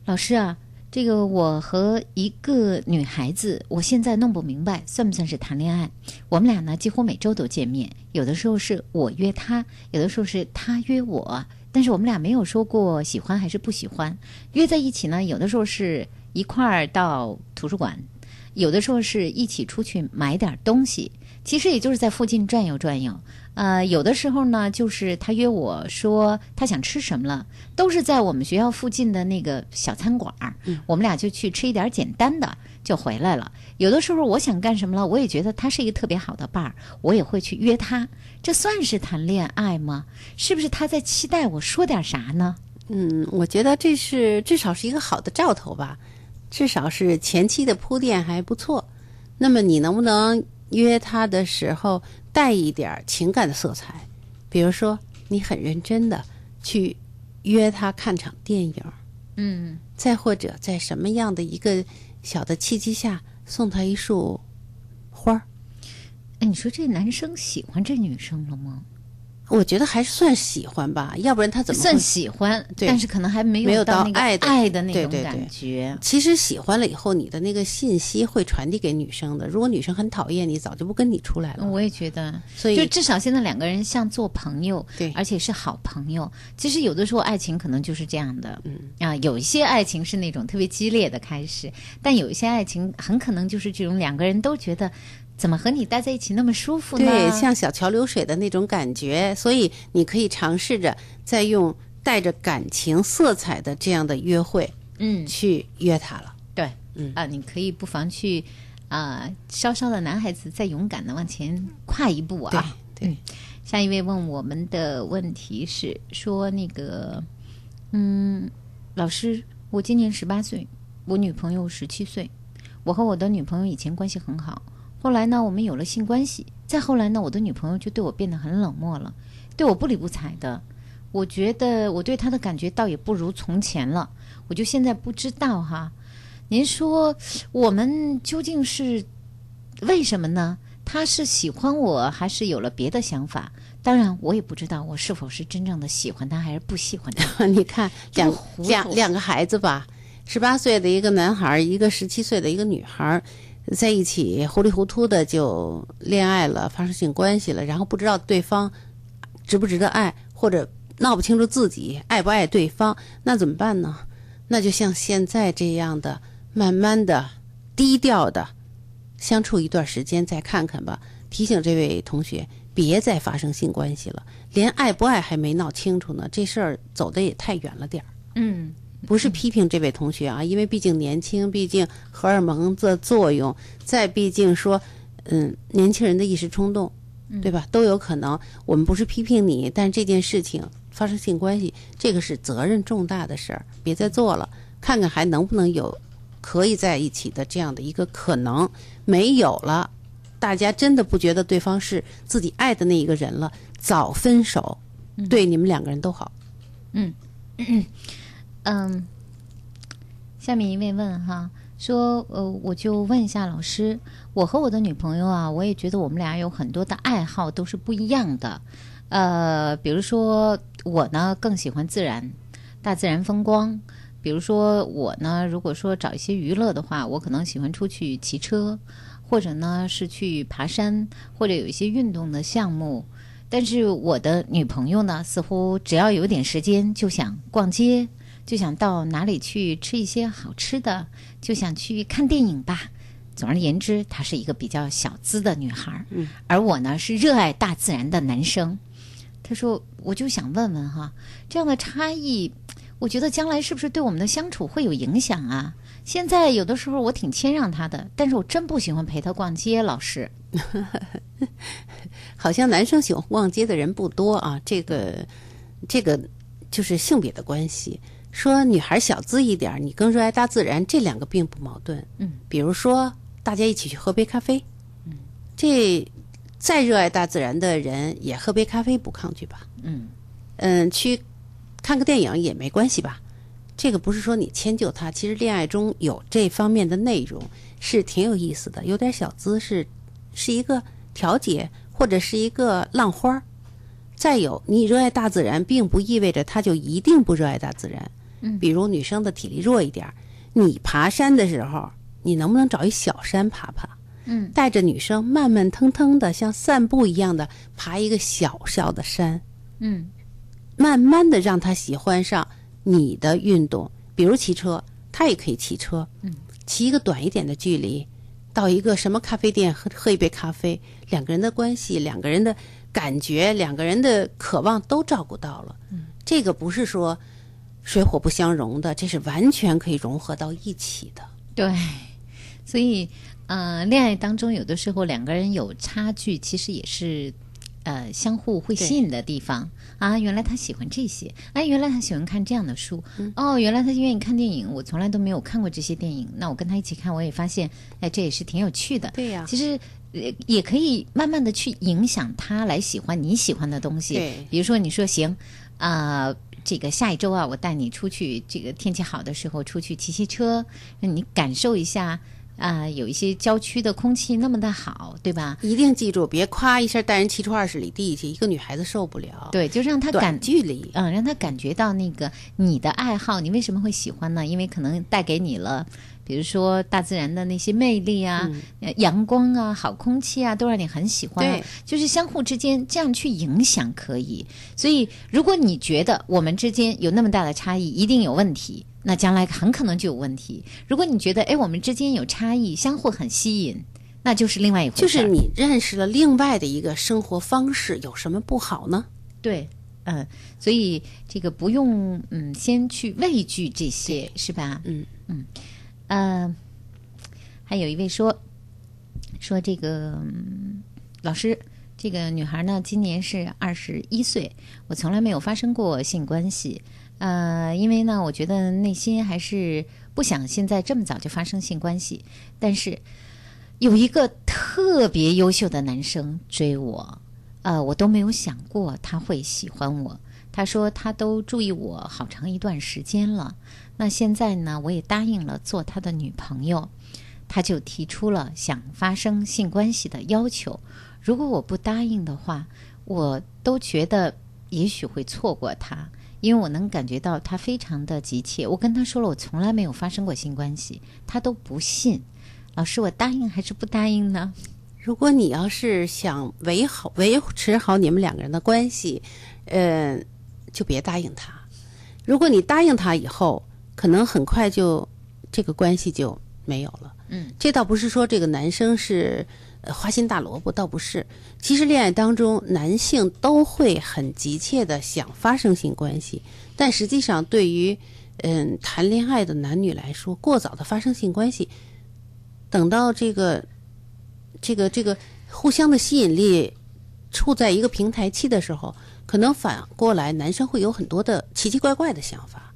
Speaker 7: 老师啊，这个我和一个女孩子，我现在弄不明白算不算是谈恋爱。我们俩呢几乎每周都见面，有的时候是我约她，有的时候是她约我，但是我们俩没有说过喜欢还是不喜欢。约在一起呢，有的时候是一块儿到图书馆，有的时候是一起出去买点东西，其实也就是在附近转悠转悠。呃，有的时候呢，就是他约我说他想吃什么了，都是在我们学校附近的那个小餐馆儿，我们俩就去吃一点简单的就回来了。有的时候我想干什么了，我也觉得他是一个特别好的伴儿，我也会去约他。这算是谈恋爱吗？是不是他在期待我说点啥呢？
Speaker 10: 嗯，我觉得这是至少是一个好的兆头吧，至少是前期的铺垫还不错。那么你能不能约他的时候带一点儿情感的色彩？比如说，你很认真的去约他看场电影，
Speaker 7: 嗯，
Speaker 10: 再或者在什么样的一个小的契机下送他一束花儿？
Speaker 7: 哎，你说这男生喜欢这女生了吗？
Speaker 10: 我觉得还是算喜欢吧，要不然他怎么
Speaker 7: 算喜欢，
Speaker 10: 对
Speaker 7: 但是可能还没
Speaker 10: 没有
Speaker 7: 到那个
Speaker 10: 爱的
Speaker 7: 爱的那种
Speaker 10: 对对对
Speaker 7: 感觉。
Speaker 10: 其实喜欢了以后，你的那个信息会传递给女生的。如果女生很讨厌你，早就不跟你出来了。
Speaker 7: 我也觉得，
Speaker 10: 所以
Speaker 7: 就至少现在两个人像做朋友，
Speaker 10: 对，
Speaker 7: 而且是好朋友。其实有的时候爱情可能就是这样的，嗯啊，有一些爱情是那种特别激烈的开始，但有一些爱情很可能就是这种两个人都觉得。怎么和你待在一起那么舒服呢？
Speaker 10: 对，像小桥流水的那种感觉，所以你可以尝试着再用带着感情色彩的这样的约会，
Speaker 7: 嗯，
Speaker 10: 去约他了。
Speaker 7: 对，
Speaker 10: 嗯
Speaker 7: 啊，你可以不妨去啊，稍稍的男孩子再勇敢的往前跨一步啊。
Speaker 10: 对，
Speaker 7: 嗯下一位问我们的问题是说那个，嗯，老师，我今年十八岁，我女朋友十七岁，我和我的女朋友以前关系很好。后来呢，我们有了性关系。再后来呢，我的女朋友就对我变得很冷漠了，对我不理不睬的。我觉得我对她的感觉倒也不如从前了。我就现在不知道哈，您说我们究竟是为什么呢？她是喜欢我，还是有了别的想法？当然，我也不知道我是否是真正的喜欢他，还是不喜欢他。
Speaker 10: 你看，两两两个孩子吧，十八岁的一个男孩儿，一个十七岁的一个女孩儿，在一起糊里糊涂的就恋爱了，发生性关系了，然后不知道对方值不值得爱，或者闹不清楚自己爱不爱对方，那怎么办呢？那就像现在这样的，慢慢的、低调的相处一段时间，再看看吧。提醒这位同学，别再发生性关系了，连爱不爱还没闹清楚呢，这事儿走的也太远了点儿。
Speaker 7: 嗯，
Speaker 10: 不是批评这位同学啊，因为毕竟年轻，毕竟荷尔蒙的作用，再毕竟说，嗯，年轻人的一时冲动，对吧？都有可能。我们不是批评你，但这件事情发生性关系，这个是责任重大的事儿，别再做了，看看还能不能有可以在一起的这样的一个可能。没有了，大家真的不觉得对方是自己爱的那一个人了，早分手，对你们两个人都好。
Speaker 7: 嗯嗯嗯，下面一位问哈，说呃，我就问一下老师，我和我的女朋友啊，我也觉得我们俩有很多的爱好都是不一样的，呃，比如说我呢更喜欢自然，大自然风光。比如说我呢，如果说找一些娱乐的话，我可能喜欢出去骑车，或者呢是去爬山，或者有一些运动的项目。但是我的女朋友呢，似乎只要有点时间就想逛街，就想到哪里去吃一些好吃的，就想去看电影吧。总而言之，她是一个比较小资的女孩儿，
Speaker 10: 嗯
Speaker 7: 而我呢是热爱大自然的男生。他说：“我就想问问哈，这样的差异，我觉得将来是不是对我们的相处会有影响啊？现在有的时候我挺谦让他的，但是我真不喜欢陪他逛街，老师。
Speaker 10: 好像男生喜欢逛街的人不多啊，这个这个就是性别的关系。说女孩小资一点，你更热爱大自然，这两个并不矛盾。
Speaker 7: 嗯，
Speaker 10: 比如说大家一起去喝杯咖啡，嗯，这再热爱大自然的人也喝杯咖啡不抗拒吧？
Speaker 7: 嗯
Speaker 10: 嗯，去看个电影也没关系吧？这个不是说你迁就他，其实恋爱中有这方面的内容是挺有意思的，有点小资是是一个调节，或者是一个浪花儿。再有，你热爱大自然，并不意味着他就一定不热爱大自然。
Speaker 7: 嗯，
Speaker 10: 比如女生的体力弱一点儿，你爬山的时候，你能不能找一小山爬爬？
Speaker 7: 嗯，
Speaker 10: 带着女生慢慢腾腾的，像散步一样的爬一个小小的山。
Speaker 7: 嗯。
Speaker 10: 慢慢的让她喜欢上你的运动，比如骑车，她也可以骑车，
Speaker 7: 嗯，
Speaker 10: 骑一个短一点的距离，到一个什么咖啡店喝喝一杯咖啡，两个人的关系，两个人的感觉，两个人的渴望都照顾到了，
Speaker 7: 嗯，
Speaker 10: 这个不是说水火不相容的，这是完全可以融合到一起的。
Speaker 7: 对，所以呃，恋爱当中有的时候两个人有差距，其实也是呃相互会吸引的地方啊。原来他喜欢这些，哎，原来他喜欢看这样的书，
Speaker 10: 嗯
Speaker 7: 哦，原来他愿意看电影，我从来都没有看过这些电影。那我跟他一起看，我也发现，哎，这也是挺有趣的。
Speaker 10: 对呀
Speaker 7: 其实。呃也可以慢慢的去影响他来喜欢你喜欢的东西，
Speaker 10: 对
Speaker 7: 比如说你说行啊、这个下一周啊，我带你出去，这个天气好的时候出去骑骑车，让你感受一下啊、有一些郊区的空气那么的好，对吧？
Speaker 10: 一定记住，别夸一下带人骑出二十里地去，一个女孩子受不了。
Speaker 7: 对，就让她
Speaker 10: 短
Speaker 7: 感
Speaker 10: 距离，
Speaker 7: 嗯，让她感觉到那个你的爱好，你为什么会喜欢呢？因为可能带给你了，比如说大自然的那些魅力啊、呃阳光啊、好空气啊，都让你很喜欢、啊。
Speaker 10: 对，
Speaker 7: 就是相互之间这样去影响可以。所以，如果你觉得我们之间有那么大的差异，一定有问题，那将来很可能就有问题。如果你觉得哎，我们之间有差异，相互很吸引，那就是另外一回事。
Speaker 10: 就是你认识了另外的一个生活方式，有什么不好呢？
Speaker 7: 对，嗯，所以这个不用嗯，先去畏惧这些，是吧？
Speaker 10: 嗯
Speaker 7: 嗯，呃，还有一位说说这个、嗯老师，这个女孩呢，今年是二十一岁，我从来没有发生过性关系，呃，因为呢，我觉得内心还是不想现在这么早就发生性关系，但是有一个特别优秀的男生追我，呃，我都没有想过他会喜欢我。他说他都注意我好长一段时间了，那现在呢，我也答应了做他的女朋友，他就提出了想发生性关系的要求。如果我不答应的话，我都觉得也许会错过他，因为我能感觉到他非常的急切。我跟他说了，我从来没有发生过性关系，他都不信。老师，我答应还是不答应呢？
Speaker 10: 如果你要是想维好维持好你们两个人的关系，呃，就别答应他。如果你答应他以后，可能很快就这个关系就没有了。
Speaker 7: 嗯，
Speaker 10: 这倒不是说这个男生是呃花心大萝卜，倒不是。其实恋爱当中，男性都会很急切的想发生性关系，但实际上对于嗯谈恋爱的男女来说，过早的发生性关系，等到这个这个这个互相的吸引力处在一个平台期的时候，可能反过来男生会有很多的奇奇怪怪的想法。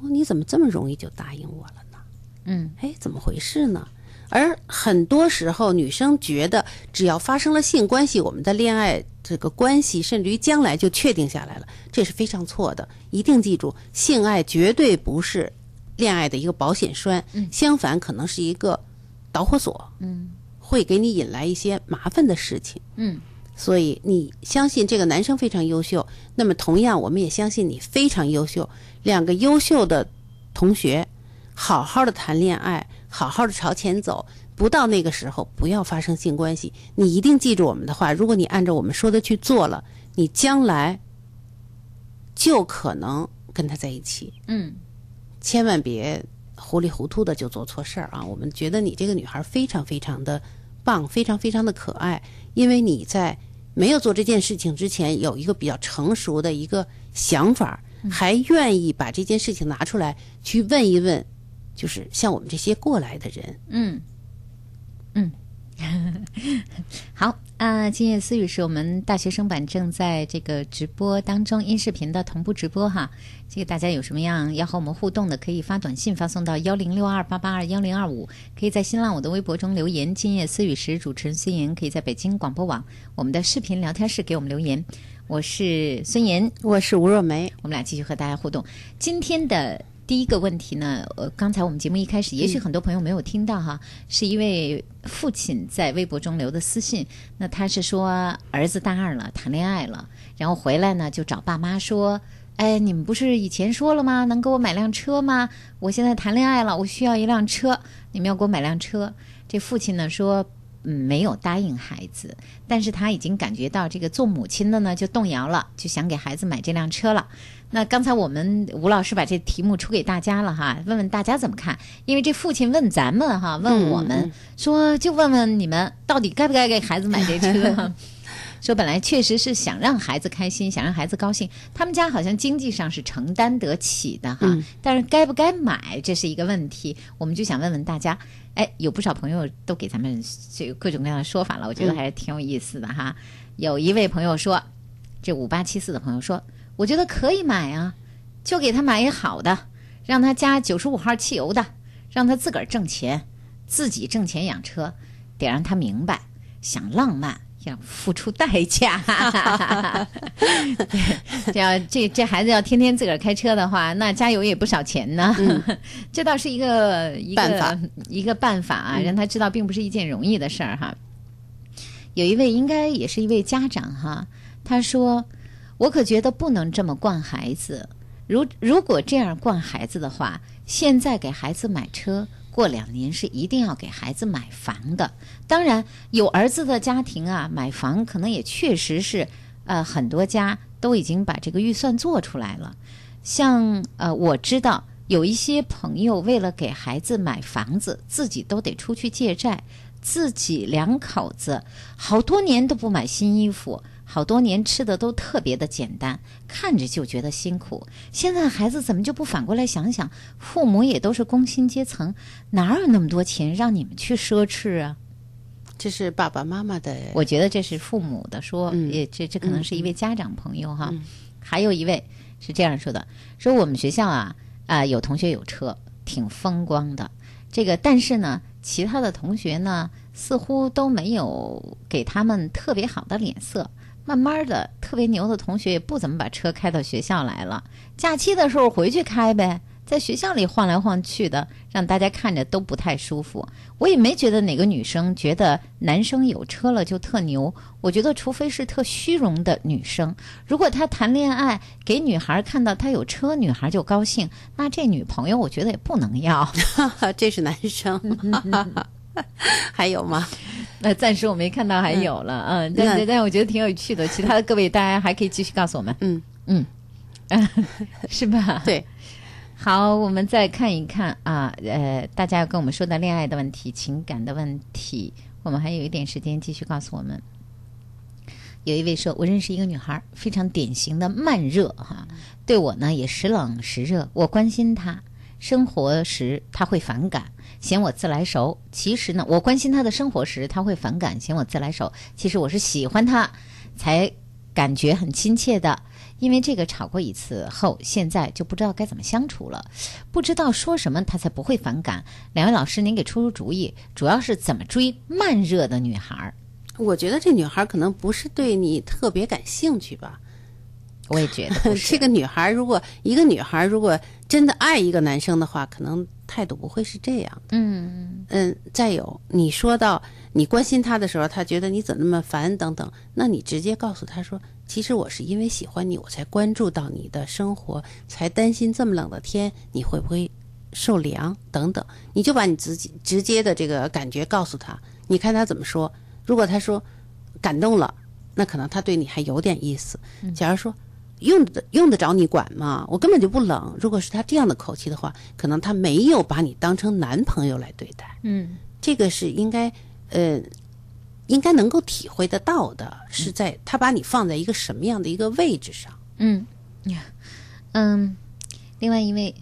Speaker 10: 哦，你怎么这么容易就答应我了呢？
Speaker 7: 嗯，
Speaker 10: 哎，怎么回事呢？而很多时候，女生觉得只要发生了性关系，我们的恋爱这个关系，甚至于将来就确定下来了，这是非常错的。一定记住，性爱绝对不是恋爱的一个保险栓，相反，可能是一个导火索，
Speaker 7: 嗯
Speaker 10: 会给你引来一些麻烦的事情。
Speaker 7: 嗯
Speaker 10: 所以你相信这个男生非常优秀，那么同样我们也相信你非常优秀。两个优秀的同学，好好的谈恋爱，好好的朝前走。不到那个时候，不要发生性关系。你一定记住我们的话，如果你按照我们说的去做了，你将来就可能跟他在一起。
Speaker 7: 嗯
Speaker 10: 千万别糊里糊涂的就做错事儿啊！我们觉得你这个女孩非常非常的棒，非常非常的可爱，因为你在没有做这件事情之前有一个比较成熟的一个想法，还愿意把这件事情拿出来去问一问，就是像我们这些过来的人，
Speaker 7: 嗯嗯，好啊、今夜思语是我们大学生版正在这个直播当中，音视频的同步直播哈。这个大家有什么样要和我们互动的，可以发短信发送到幺零六二八八二幺零二五，可以在新浪我的微博中留言。今夜思语时，主持人孙岩可以在北京广播网我们的视频聊天室给我们留言。我是孙岩，
Speaker 10: 我是吴若梅，
Speaker 7: 我们俩继续和大家互动。今天的第一个问题呢，呃，刚才我们节目一开始，也许很多朋友没有听到哈，是一位父亲在微博中留的私信。那他是说儿子大二了，谈恋爱了，然后回来呢就找爸妈说：“哎，你们不是以前说了吗？能给我买辆车吗？我现在谈恋爱了，我需要一辆车，你们要给我买辆车。”这父亲呢说。嗯，没有答应孩子，但是他已经感觉到这个做母亲的呢就动摇了，就想给孩子买这辆车了。那刚才我们吴老师把这题目出给大家了哈，问问大家怎么看？因为这父亲问咱们哈，问我们、说，就问问你们到底该不该给孩子买这车？说本来确实是想让孩子开心，想让孩子高兴，他们家好像经济上是承担得起的哈，
Speaker 10: 嗯
Speaker 7: 但是该不该买这是一个问题，我们就想问问大家，哎，有不少朋友都给咱们这个各种各样的说法了，我觉得还是挺有意思的哈。有一位朋友说，这五八七四的朋友说，我觉得可以买啊，就给他买一好的，让他加九十五号汽油的，让他自个儿挣钱，自己挣钱养车，得让他明白，想浪漫要付出代价。对，要这这孩子要天天自个儿开车的话，那加油也不少钱呢。这倒是一个一个
Speaker 10: 办法
Speaker 7: 一个办法啊，
Speaker 10: 嗯
Speaker 7: 让他知道并不是一件容易的事儿哈。有一位应该也是一位家长哈，他说：“我可觉得不能这么惯孩子。如如果这样惯孩子的话，现在给孩子买车，过两年是一定要给孩子买房的。当然，有儿子的家庭啊，买房可能也确实是，呃，很多家都已经把这个预算做出来了。像呃，我知道有一些朋友为了给孩子买房子，自己都得出去借债，自己两口子好多年都不买新衣服，好多年吃的都特别的简单，看着就觉得辛苦。现在孩子怎么就不反过来想想，父母也都是工薪阶层，哪有那么多钱让你们去奢侈啊？
Speaker 10: 这是爸爸妈妈的，
Speaker 7: 我觉得这是父母的说，
Speaker 10: 嗯
Speaker 7: 也这这可能是一位家长朋友哈，还有一位是这样说的：说我们学校啊啊、有同学有车，挺风光的，这个但是呢，其他的同学呢似乎都没有给他们特别好的脸色。慢慢的，特别牛的同学也不怎么把车开到学校来了，假期的时候回去开呗。在学校里晃来晃去的，让大家看着都不太舒服。我也没觉得哪个女生觉得男生有车了就特牛。我觉得，除非是特虚荣的女生，如果她谈恋爱给女孩看到她有车，女孩就高兴，那这女朋友我觉得也不能要。
Speaker 10: 这是男生，还有吗？
Speaker 7: 那暂时我没看到还有了，嗯，但
Speaker 10: 那
Speaker 7: 但我觉得挺有趣的。其他的各位大家还可以继续告诉我们，
Speaker 10: 嗯
Speaker 7: 嗯，是吧？
Speaker 10: 对。
Speaker 7: 好，我们再看一看啊，呃，大家要跟我们说的恋爱的问题、情感的问题，我们还有一点时间继续告诉我们。有一位说，我认识一个女孩，非常典型的慢热哈，对我呢也时冷时热。我关心她，生活时她会反感，嫌我自来熟。其实呢，我关心他的生活时，他会反感，嫌我自来熟。其实我是喜欢他，才感觉很亲切的。因为这个吵过一次后，现在就不知道该怎么相处了，不知道说什么他才不会反感。两位老师，您给出出主意，主要是怎么追慢热的女孩儿？
Speaker 10: 我觉得这女孩可能不是对你特别感兴趣吧。
Speaker 7: 我也觉得
Speaker 10: 这个女孩，如果一个女孩如果真的爱一个男生的话，可能态度不会是这样的。
Speaker 7: 嗯
Speaker 10: 嗯，再有你说到你关心他的时候，他觉得你怎么那么烦等等，那你直接告诉他说，其实我是因为喜欢你，我才关注到你的生活，才担心这么冷的天你会不会受凉等等，你就把你自己直接的这个感觉告诉他，你看他怎么说。如果他说感动了，那可能他对你还有点意思。假如说用得用得着你管吗？我根本就不冷。如果是他这样的口气的话，可能他没有把你当成男朋友来对待。
Speaker 7: 嗯
Speaker 10: 这个是应该呃，应该能够体会得到的，是在他把你放在一个什么样的一个位置上。
Speaker 7: 嗯呀嗯，另外一位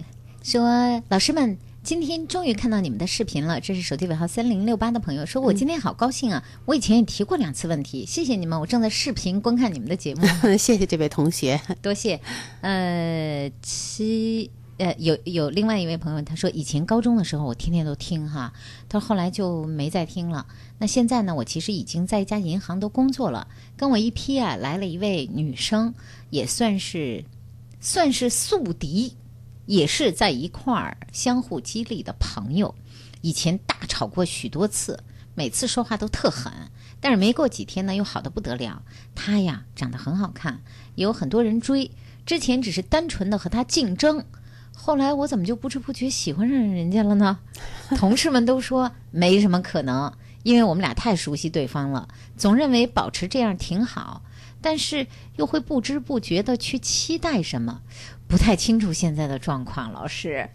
Speaker 7: 说，老师们。今天终于看到你们的视频了，这是手机尾号三零六八的朋友说，我今天好高兴啊！我以前也提过两次问题，谢谢你们，我正在视频观看你们的节目，
Speaker 10: 谢谢这位同学，
Speaker 7: 多谢。呃，七呃，有有另外一位朋友，他说以前高中的时候我天天都听哈，他说后来就没再听了。那现在呢，我其实已经在一家银行都工作了，跟我一批啊来了一位女生，也算是算是宿敌。也是在一块儿相互激励的朋友，以前大吵过许多次，每次说话都特狠，但是没过几天呢，又好的不得了。他呀长得很好看，有很多人追。之前只是单纯的和他竞争，后来我怎么就不知不觉喜欢上人家了呢？同事们都说没什么可能，因为我们俩太熟悉对方了，总认为保持这样挺好，但是又会不知不觉的去期待什么。不太清楚现在的状况，老师，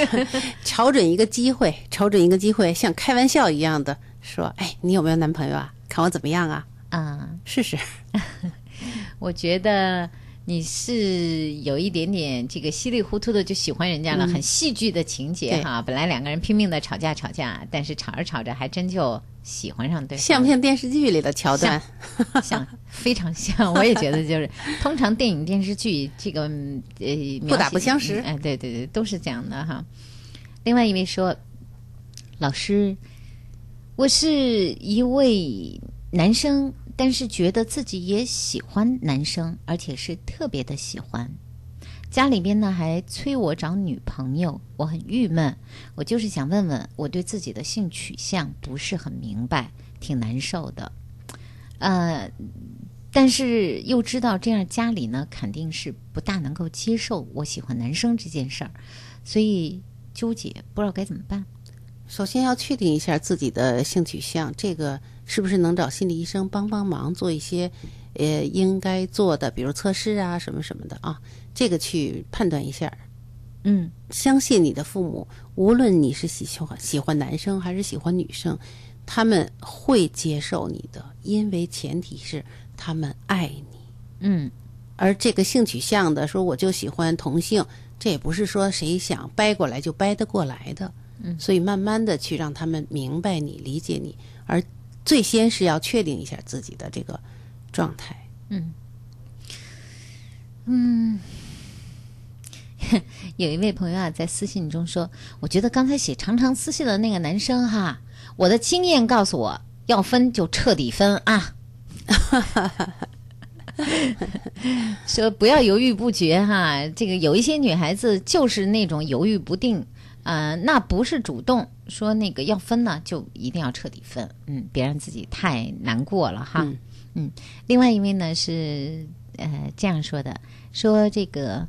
Speaker 10: 瞅准一个机会，瞅准一个机会，像开玩笑一样的说：“哎，你有没有男朋友啊？看我怎么样啊？”
Speaker 7: 啊、
Speaker 10: 嗯，试试。
Speaker 7: 我觉得你是有一点点这个稀里糊涂的就喜欢人家了，
Speaker 10: 嗯、
Speaker 7: 很戏剧的情节哈。本来两个人拼命的吵架吵架，但是吵着吵着还真就喜欢上对方，
Speaker 10: 像不像电视剧里的桥段？
Speaker 7: 像，像非常像。我也觉得就是，通常电影电视剧这个呃
Speaker 10: 不打不相识，
Speaker 7: 哎，对对对，都是这样的哈。另外一位说，老师，我是一位男生，但是觉得自己也喜欢男生，而且是特别的喜欢。家里边呢还催我找女朋友，我很郁闷。我就是想问问，我对自己的性取向不是很明白，挺难受的。呃，但是又知道这样家里呢肯定是不大能够接受我喜欢男生这件事儿，所以纠结，不知道该怎么办。
Speaker 10: 首先要确定一下自己的性取向，这个是不是能找心理医生帮帮忙，做一些呃应该做的，比如测试啊什么什么的啊，这个去判断一下。
Speaker 7: 嗯，
Speaker 10: 相信你的父母，无论你是喜欢喜欢男生还是喜欢女生，他们会接受你的，因为前提是他们爱你。
Speaker 7: 嗯，
Speaker 10: 而这个性取向的说我就喜欢同性，这也不是说谁想掰过来就掰得过来的。
Speaker 7: 嗯，
Speaker 10: 所以慢慢的去让他们明白你、理解你，而最先是要确定一下自己的这个状态。
Speaker 7: 嗯嗯，有一位朋友啊，在私信中说：“我觉得刚才写长长私信的那个男生哈，我的经验告诉我要分就彻底分啊。”说不要犹豫不决哈，这个有一些女孩子就是那种犹豫不定，呃，那不是主动说那个要分呢，就一定要彻底分，嗯，别让自己太难过了哈，嗯。另外一位呢是呃这样说的，说这个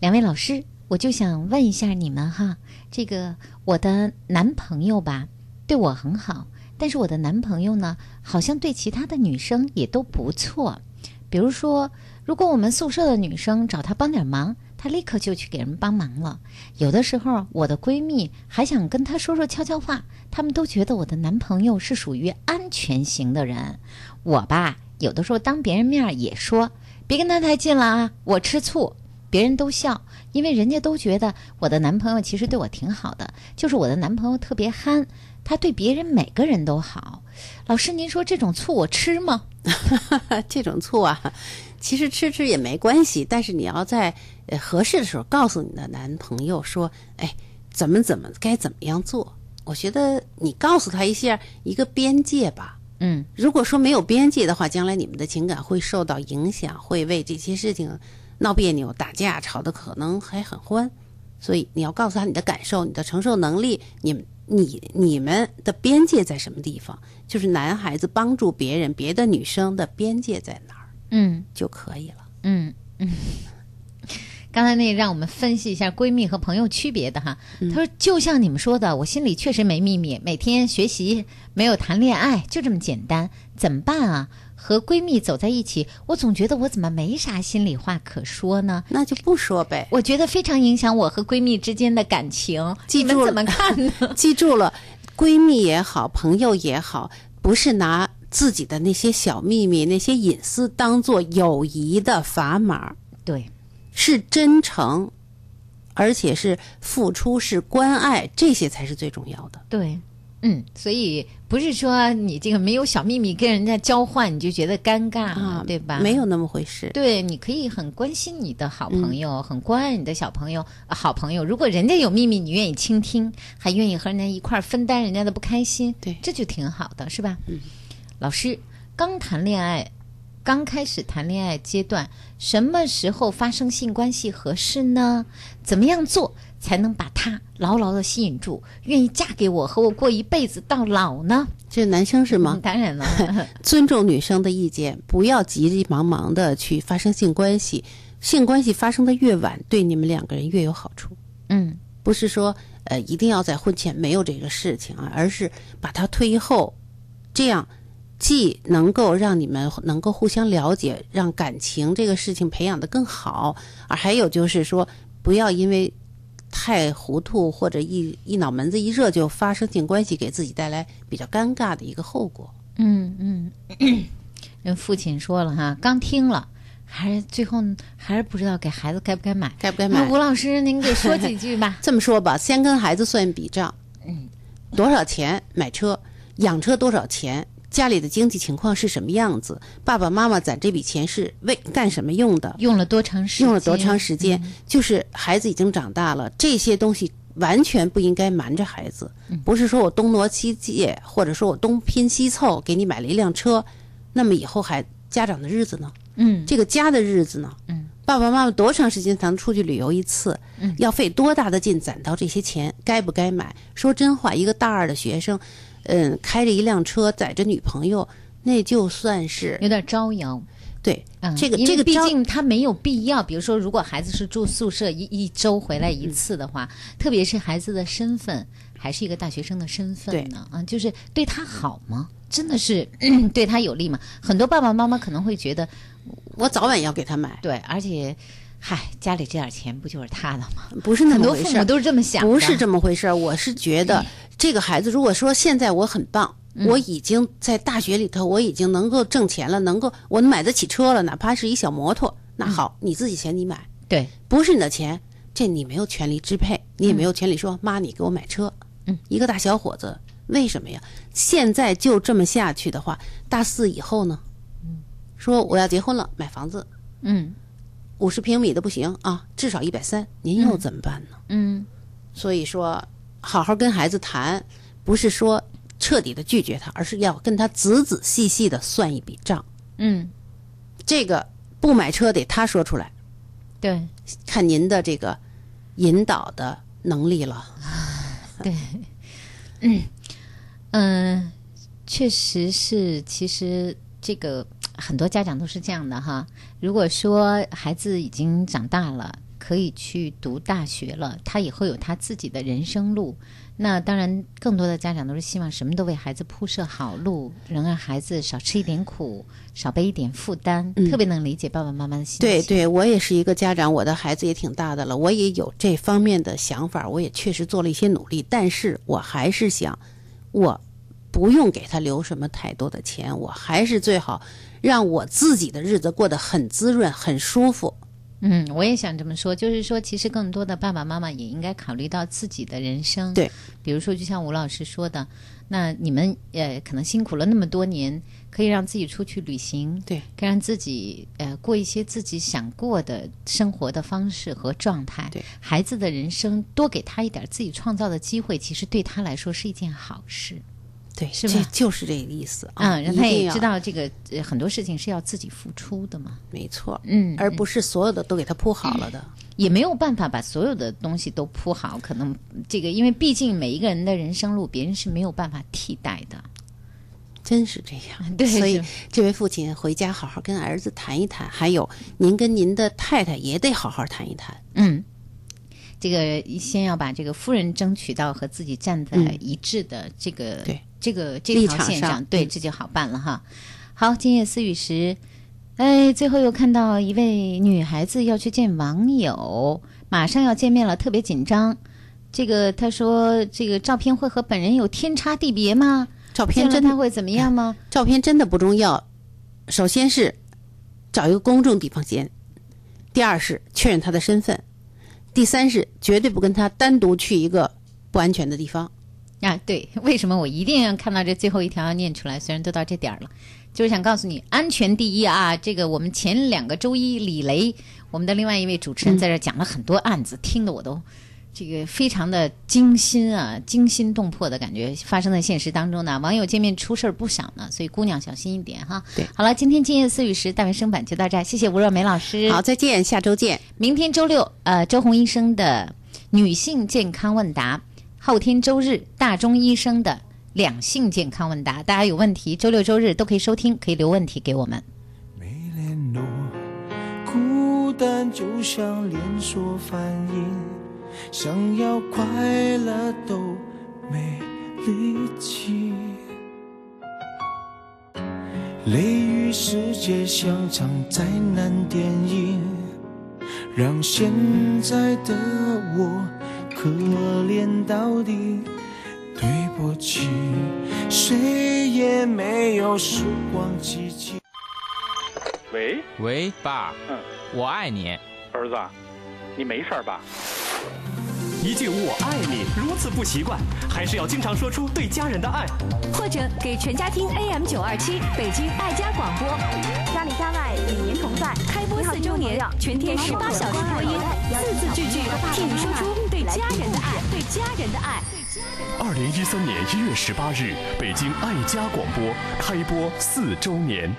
Speaker 7: 两位老师，我就想问一下你们哈，这个我的男朋友吧对我很好，但是我的男朋友呢好像对其他的女生也都不错。比如说，如果我们宿舍的女生找他帮点忙，他立刻就去给人帮忙了。有的时候，我的闺蜜还想跟他说说悄悄话，他们都觉得我的男朋友是属于安全型的人。我吧，有的时候当别人面也说别跟他太近了啊，我吃醋。别人都笑，因为人家都觉得我的男朋友其实对我挺好的，就是我的男朋友特别憨，他对别人每个人都好。老师，您说这种醋我吃吗？
Speaker 10: 这种醋啊，其实吃吃也没关系，但是你要在呃合适的时候告诉你的男朋友说，哎，怎么怎么该怎么样做。我觉得你告诉他一下一个边界吧。
Speaker 7: 嗯，
Speaker 10: 如果说没有边界的话，将来你们的情感会受到影响，会为这些事情闹别扭、打架、吵得可能还很欢。所以你要告诉他你的感受、你的承受能力，你们。你你们的边界在什么地方？就是男孩子帮助别人、别的女生的边界在哪儿？
Speaker 7: 嗯，
Speaker 10: 就可以了。
Speaker 7: 嗯嗯。刚才那让我们分析一下闺蜜和朋友区别的哈。他说，就像你们说的，我心里确实没秘密，每天学习，没有谈恋爱，就这么简单。怎么办啊？和闺蜜走在一起，我总觉得我怎么没啥心里话可说呢？
Speaker 10: 那就不说呗。
Speaker 7: 我觉得非常影响我和闺蜜之间的感情。
Speaker 10: 记住
Speaker 7: 怎么看呢？
Speaker 10: 记住了，闺蜜也好，朋友也好，不是拿自己的那些小秘密、那些隐私当做友谊的砝码。
Speaker 7: 对，
Speaker 10: 是真诚，而且是付出，是关爱，这些才是最重要的。
Speaker 7: 对。嗯，所以不是说你这个没有小秘密跟人家交换，你就觉得尴尬，
Speaker 10: 啊、
Speaker 7: 对吧？
Speaker 10: 没有那么回事。
Speaker 7: 对，你可以很关心你的好朋友，嗯、很关爱你的小朋友、好朋友。如果人家有秘密，你愿意倾听，还愿意和人家一块儿分担人家的不开心，
Speaker 10: 对，
Speaker 7: 这就挺好的，是吧？
Speaker 10: 嗯。
Speaker 7: 老师，刚谈恋爱，刚开始谈恋爱阶段，什么时候发生性关系合适呢？怎么样做？才能把他牢牢的吸引住，愿意嫁给我，和我过一辈子到老呢？
Speaker 10: 这男生是吗？
Speaker 7: 嗯、当然了，
Speaker 10: 尊重女生的意见，不要急急忙忙的去发生性关系。性关系发生的越晚，对你们两个人越有好处。
Speaker 7: 嗯，
Speaker 10: 不是说呃一定要在婚前没有这个事情啊，而是把它推后，这样既能够让你们能够互相了解，让感情这个事情培养的更好，而还有就是说，不要因为。太糊涂或者一一脑门子一热就发生性关系，给自己带来比较尴尬的一个后果。
Speaker 7: 嗯嗯，人父亲说了哈，刚听了，还是最后还是不知道给孩子该不该买，
Speaker 10: 该不该买？
Speaker 7: 吴老师，您给说几句吧。
Speaker 10: 这么说吧，先跟孩子算一笔账，
Speaker 7: 嗯，
Speaker 10: 多少钱买车？养车多少钱？家里的经济情况是什么样子？爸爸妈妈攒这笔钱是为干什么用的？
Speaker 7: 用了多长时间？
Speaker 10: 用了多长时间？
Speaker 7: 嗯、
Speaker 10: 就是孩子已经长大了，这些东西完全不应该瞒着孩子。
Speaker 7: 嗯、
Speaker 10: 不是说我东挪西借，或者说我东拼西凑给你买了一辆车，那么以后还家长的日子呢？
Speaker 7: 嗯，
Speaker 10: 这个家的日子呢？
Speaker 7: 嗯，
Speaker 10: 爸爸妈妈多长时间才能出去旅游一次？
Speaker 7: 嗯，
Speaker 10: 要费多大的劲攒到这些钱？该不该买？说真话，一个大二的学生，嗯，开着一辆车载着女朋友，那就算是
Speaker 7: 有点招摇。
Speaker 10: 对，
Speaker 7: 嗯，
Speaker 10: 这个这个毕
Speaker 7: 竟他没有必要。比如说，如果孩子是住宿舍一一周回来一次的话，特别是孩子的身份还是一个大学生的身份呢，啊，就是对他好吗？真的是、嗯对他有利吗？很多爸爸妈妈可能会觉得，
Speaker 10: 我早晚要给他买。
Speaker 7: 对，而且，嗨，家里这点钱不就是他的吗？
Speaker 10: 不是那
Speaker 7: 很
Speaker 10: 么回事儿，
Speaker 7: 多父母都是这么想的，
Speaker 10: 不是这么回事儿。我是觉得这个孩子，如果说现在我很棒，
Speaker 7: 嗯
Speaker 10: 我已经在大学里头，我已经能够挣钱了，能够我买得起车了，哪怕是一小摩托，那好，你自己钱你买，
Speaker 7: 嗯对，
Speaker 10: 不是你的钱，这你没有权利支配，你也没有权利说、妈，你给我买车。
Speaker 7: 嗯，
Speaker 10: 一个大小伙子，为什么呀？现在就这么下去的话，大四以后呢？嗯说我要结婚了，买房子，
Speaker 7: 嗯
Speaker 10: 五十平米的不行啊，至少一百三，您又怎么办呢？
Speaker 7: 嗯
Speaker 10: 所以说，好好跟孩子谈，不是说彻底的拒绝他，而是要跟他仔仔细细的算一笔账。
Speaker 7: 嗯，
Speaker 10: 这个不买车得他说出来，
Speaker 7: 对
Speaker 10: 看您的这个引导的能力了。
Speaker 7: 对，嗯嗯，确实是，其实这个很多家长都是这样的哈。如果说孩子已经长大了，可以去读大学了，他以后有他自己的人生路。那当然，更多的家长都是希望什么都为孩子铺设好路，能让孩子少吃一点苦，少背一点负担。
Speaker 10: 嗯
Speaker 7: 特别能理解爸爸妈妈的心情。
Speaker 10: 对对，我也是一个家长，我的孩子也挺大的了，我也有这方面的想法，我也确实做了一些努力，但是我还是想，我不用给他留什么太多的钱，我还是最好让我自己的日子过得很滋润、很舒服。
Speaker 7: 嗯，我也想这么说，就是说，其实更多的爸爸妈妈也应该考虑到自己的人生。
Speaker 10: 对，
Speaker 7: 比如说，就像吴老师说的，那你们呃可能辛苦了那么多年，可以让自己出去旅行，
Speaker 10: 对，
Speaker 7: 可以让自己呃过一些自己想过的生活的方式和状态。
Speaker 10: 对，
Speaker 7: 孩子的人生多给他一点自己创造的机会，其实对他来说是一件好事。
Speaker 10: 对，
Speaker 7: 是吧
Speaker 10: 这就是这个意思啊，
Speaker 7: 嗯，让他也知道这个呃很多事情是要自己付出的嘛。
Speaker 10: 没错，
Speaker 7: 嗯，
Speaker 10: 而不是所有的都给他铺好了的。
Speaker 7: 也没有办法把所有的东西都铺好，可能这个，因为毕竟每一个人的人生路，别人是没有办法替代的。
Speaker 10: 真是这样，
Speaker 7: 对
Speaker 10: 所以这位父亲回家好好跟儿子谈一谈，还有您跟您的太太也得好好谈一谈。
Speaker 7: 嗯，这个先要把这个夫人争取到和自己站在
Speaker 10: 嗯
Speaker 7: 一致的这个、
Speaker 10: 对
Speaker 7: 这个这
Speaker 10: 立场
Speaker 7: 条线上，
Speaker 10: 上
Speaker 7: 对，
Speaker 10: 嗯
Speaker 7: 这就好办了哈。好，今夜思雨时，哎，最后又看到一位女孩子要去见网友，马上要见面了，特别紧张。这个她说，这个照片会和本人有天差地别吗？
Speaker 10: 照片真的
Speaker 7: 会怎么样吗？
Speaker 10: 照片真的不重要，首先是找一个公众地方见，第二是确认他的身份，第三是绝对不跟他单独去一个不安全的地方。
Speaker 7: 啊，对，为什么我一定要看到这最后一条要念出来？虽然都到这点儿了，就是想告诉你，安全第一啊！这个我们前两个周一，李雷，我们的另外一位主持人在这儿讲了很多案子，听得我都这个非常的惊心啊，惊心动魄的感觉发生在现实当中呢。网友见面出事儿不少呢，所以姑娘小心一点哈。
Speaker 10: 对，
Speaker 7: 好了，今天今夜思雨时大学生版就到这儿，谢谢吴若梅老师。
Speaker 10: 好，再见，下周见。
Speaker 7: 明天周六，呃，周红医生的女性健康问答；后天周日，大钟医生的两性健康问答。大家有问题，周六周日都可以收听，可以留问题给我们。
Speaker 13: 没联络，孤单就像连锁反应，想要快乐都没力气。雷雨世界像场灾难电影，让现在的我可怜到底。对不起，谁也没有时光机器。
Speaker 14: 喂
Speaker 15: 喂，爸，
Speaker 14: 嗯，
Speaker 15: 我爱你，
Speaker 14: 儿子，你没事儿吧？
Speaker 16: 一句“我爱你”如此不习惯，还是要经常说出对家人的爱。
Speaker 4: 或者给全家听 AM 九二七北京爱家广播，
Speaker 12: 家里家外与您同在。
Speaker 4: 周年，全天十八小时播音，字字句句替你说出对家人的爱，对家人的爱。
Speaker 16: 二零一三年一月十八日，北京爱家广播开播四周年。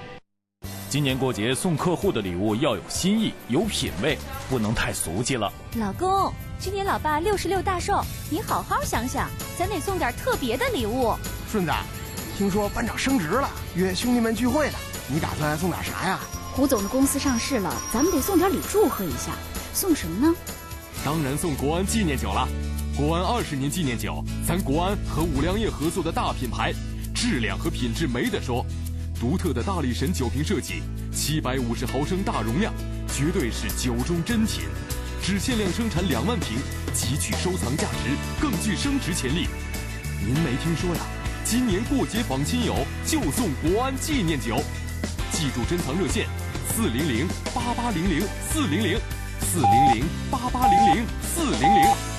Speaker 1: 今年过节送客户的礼物要有新意、有品位，不能太俗气了。
Speaker 12: 老公，今年老爸六十六大寿，你好好想想，咱得送点特别的礼物。
Speaker 11: 顺子，听说班长升职了，约兄弟们聚会呢，你打算送点啥呀？
Speaker 12: 胡总的公司上市了，咱们得送点礼祝贺一下，送什么呢？
Speaker 8: 当然送国安纪念酒了。国安二十年纪念酒，咱国安和五粮液合作的大品牌，质量和品质没得说。独特的大力神酒瓶设计，七百五十毫升大容量，绝对是酒中珍品。只限量生产两万瓶，极具收藏价值，更具升值潜力。您没听说呀？今年过节访亲友就送国安纪念酒，记住珍藏热线：四零零八八零零四零零四零零八八零零四零零。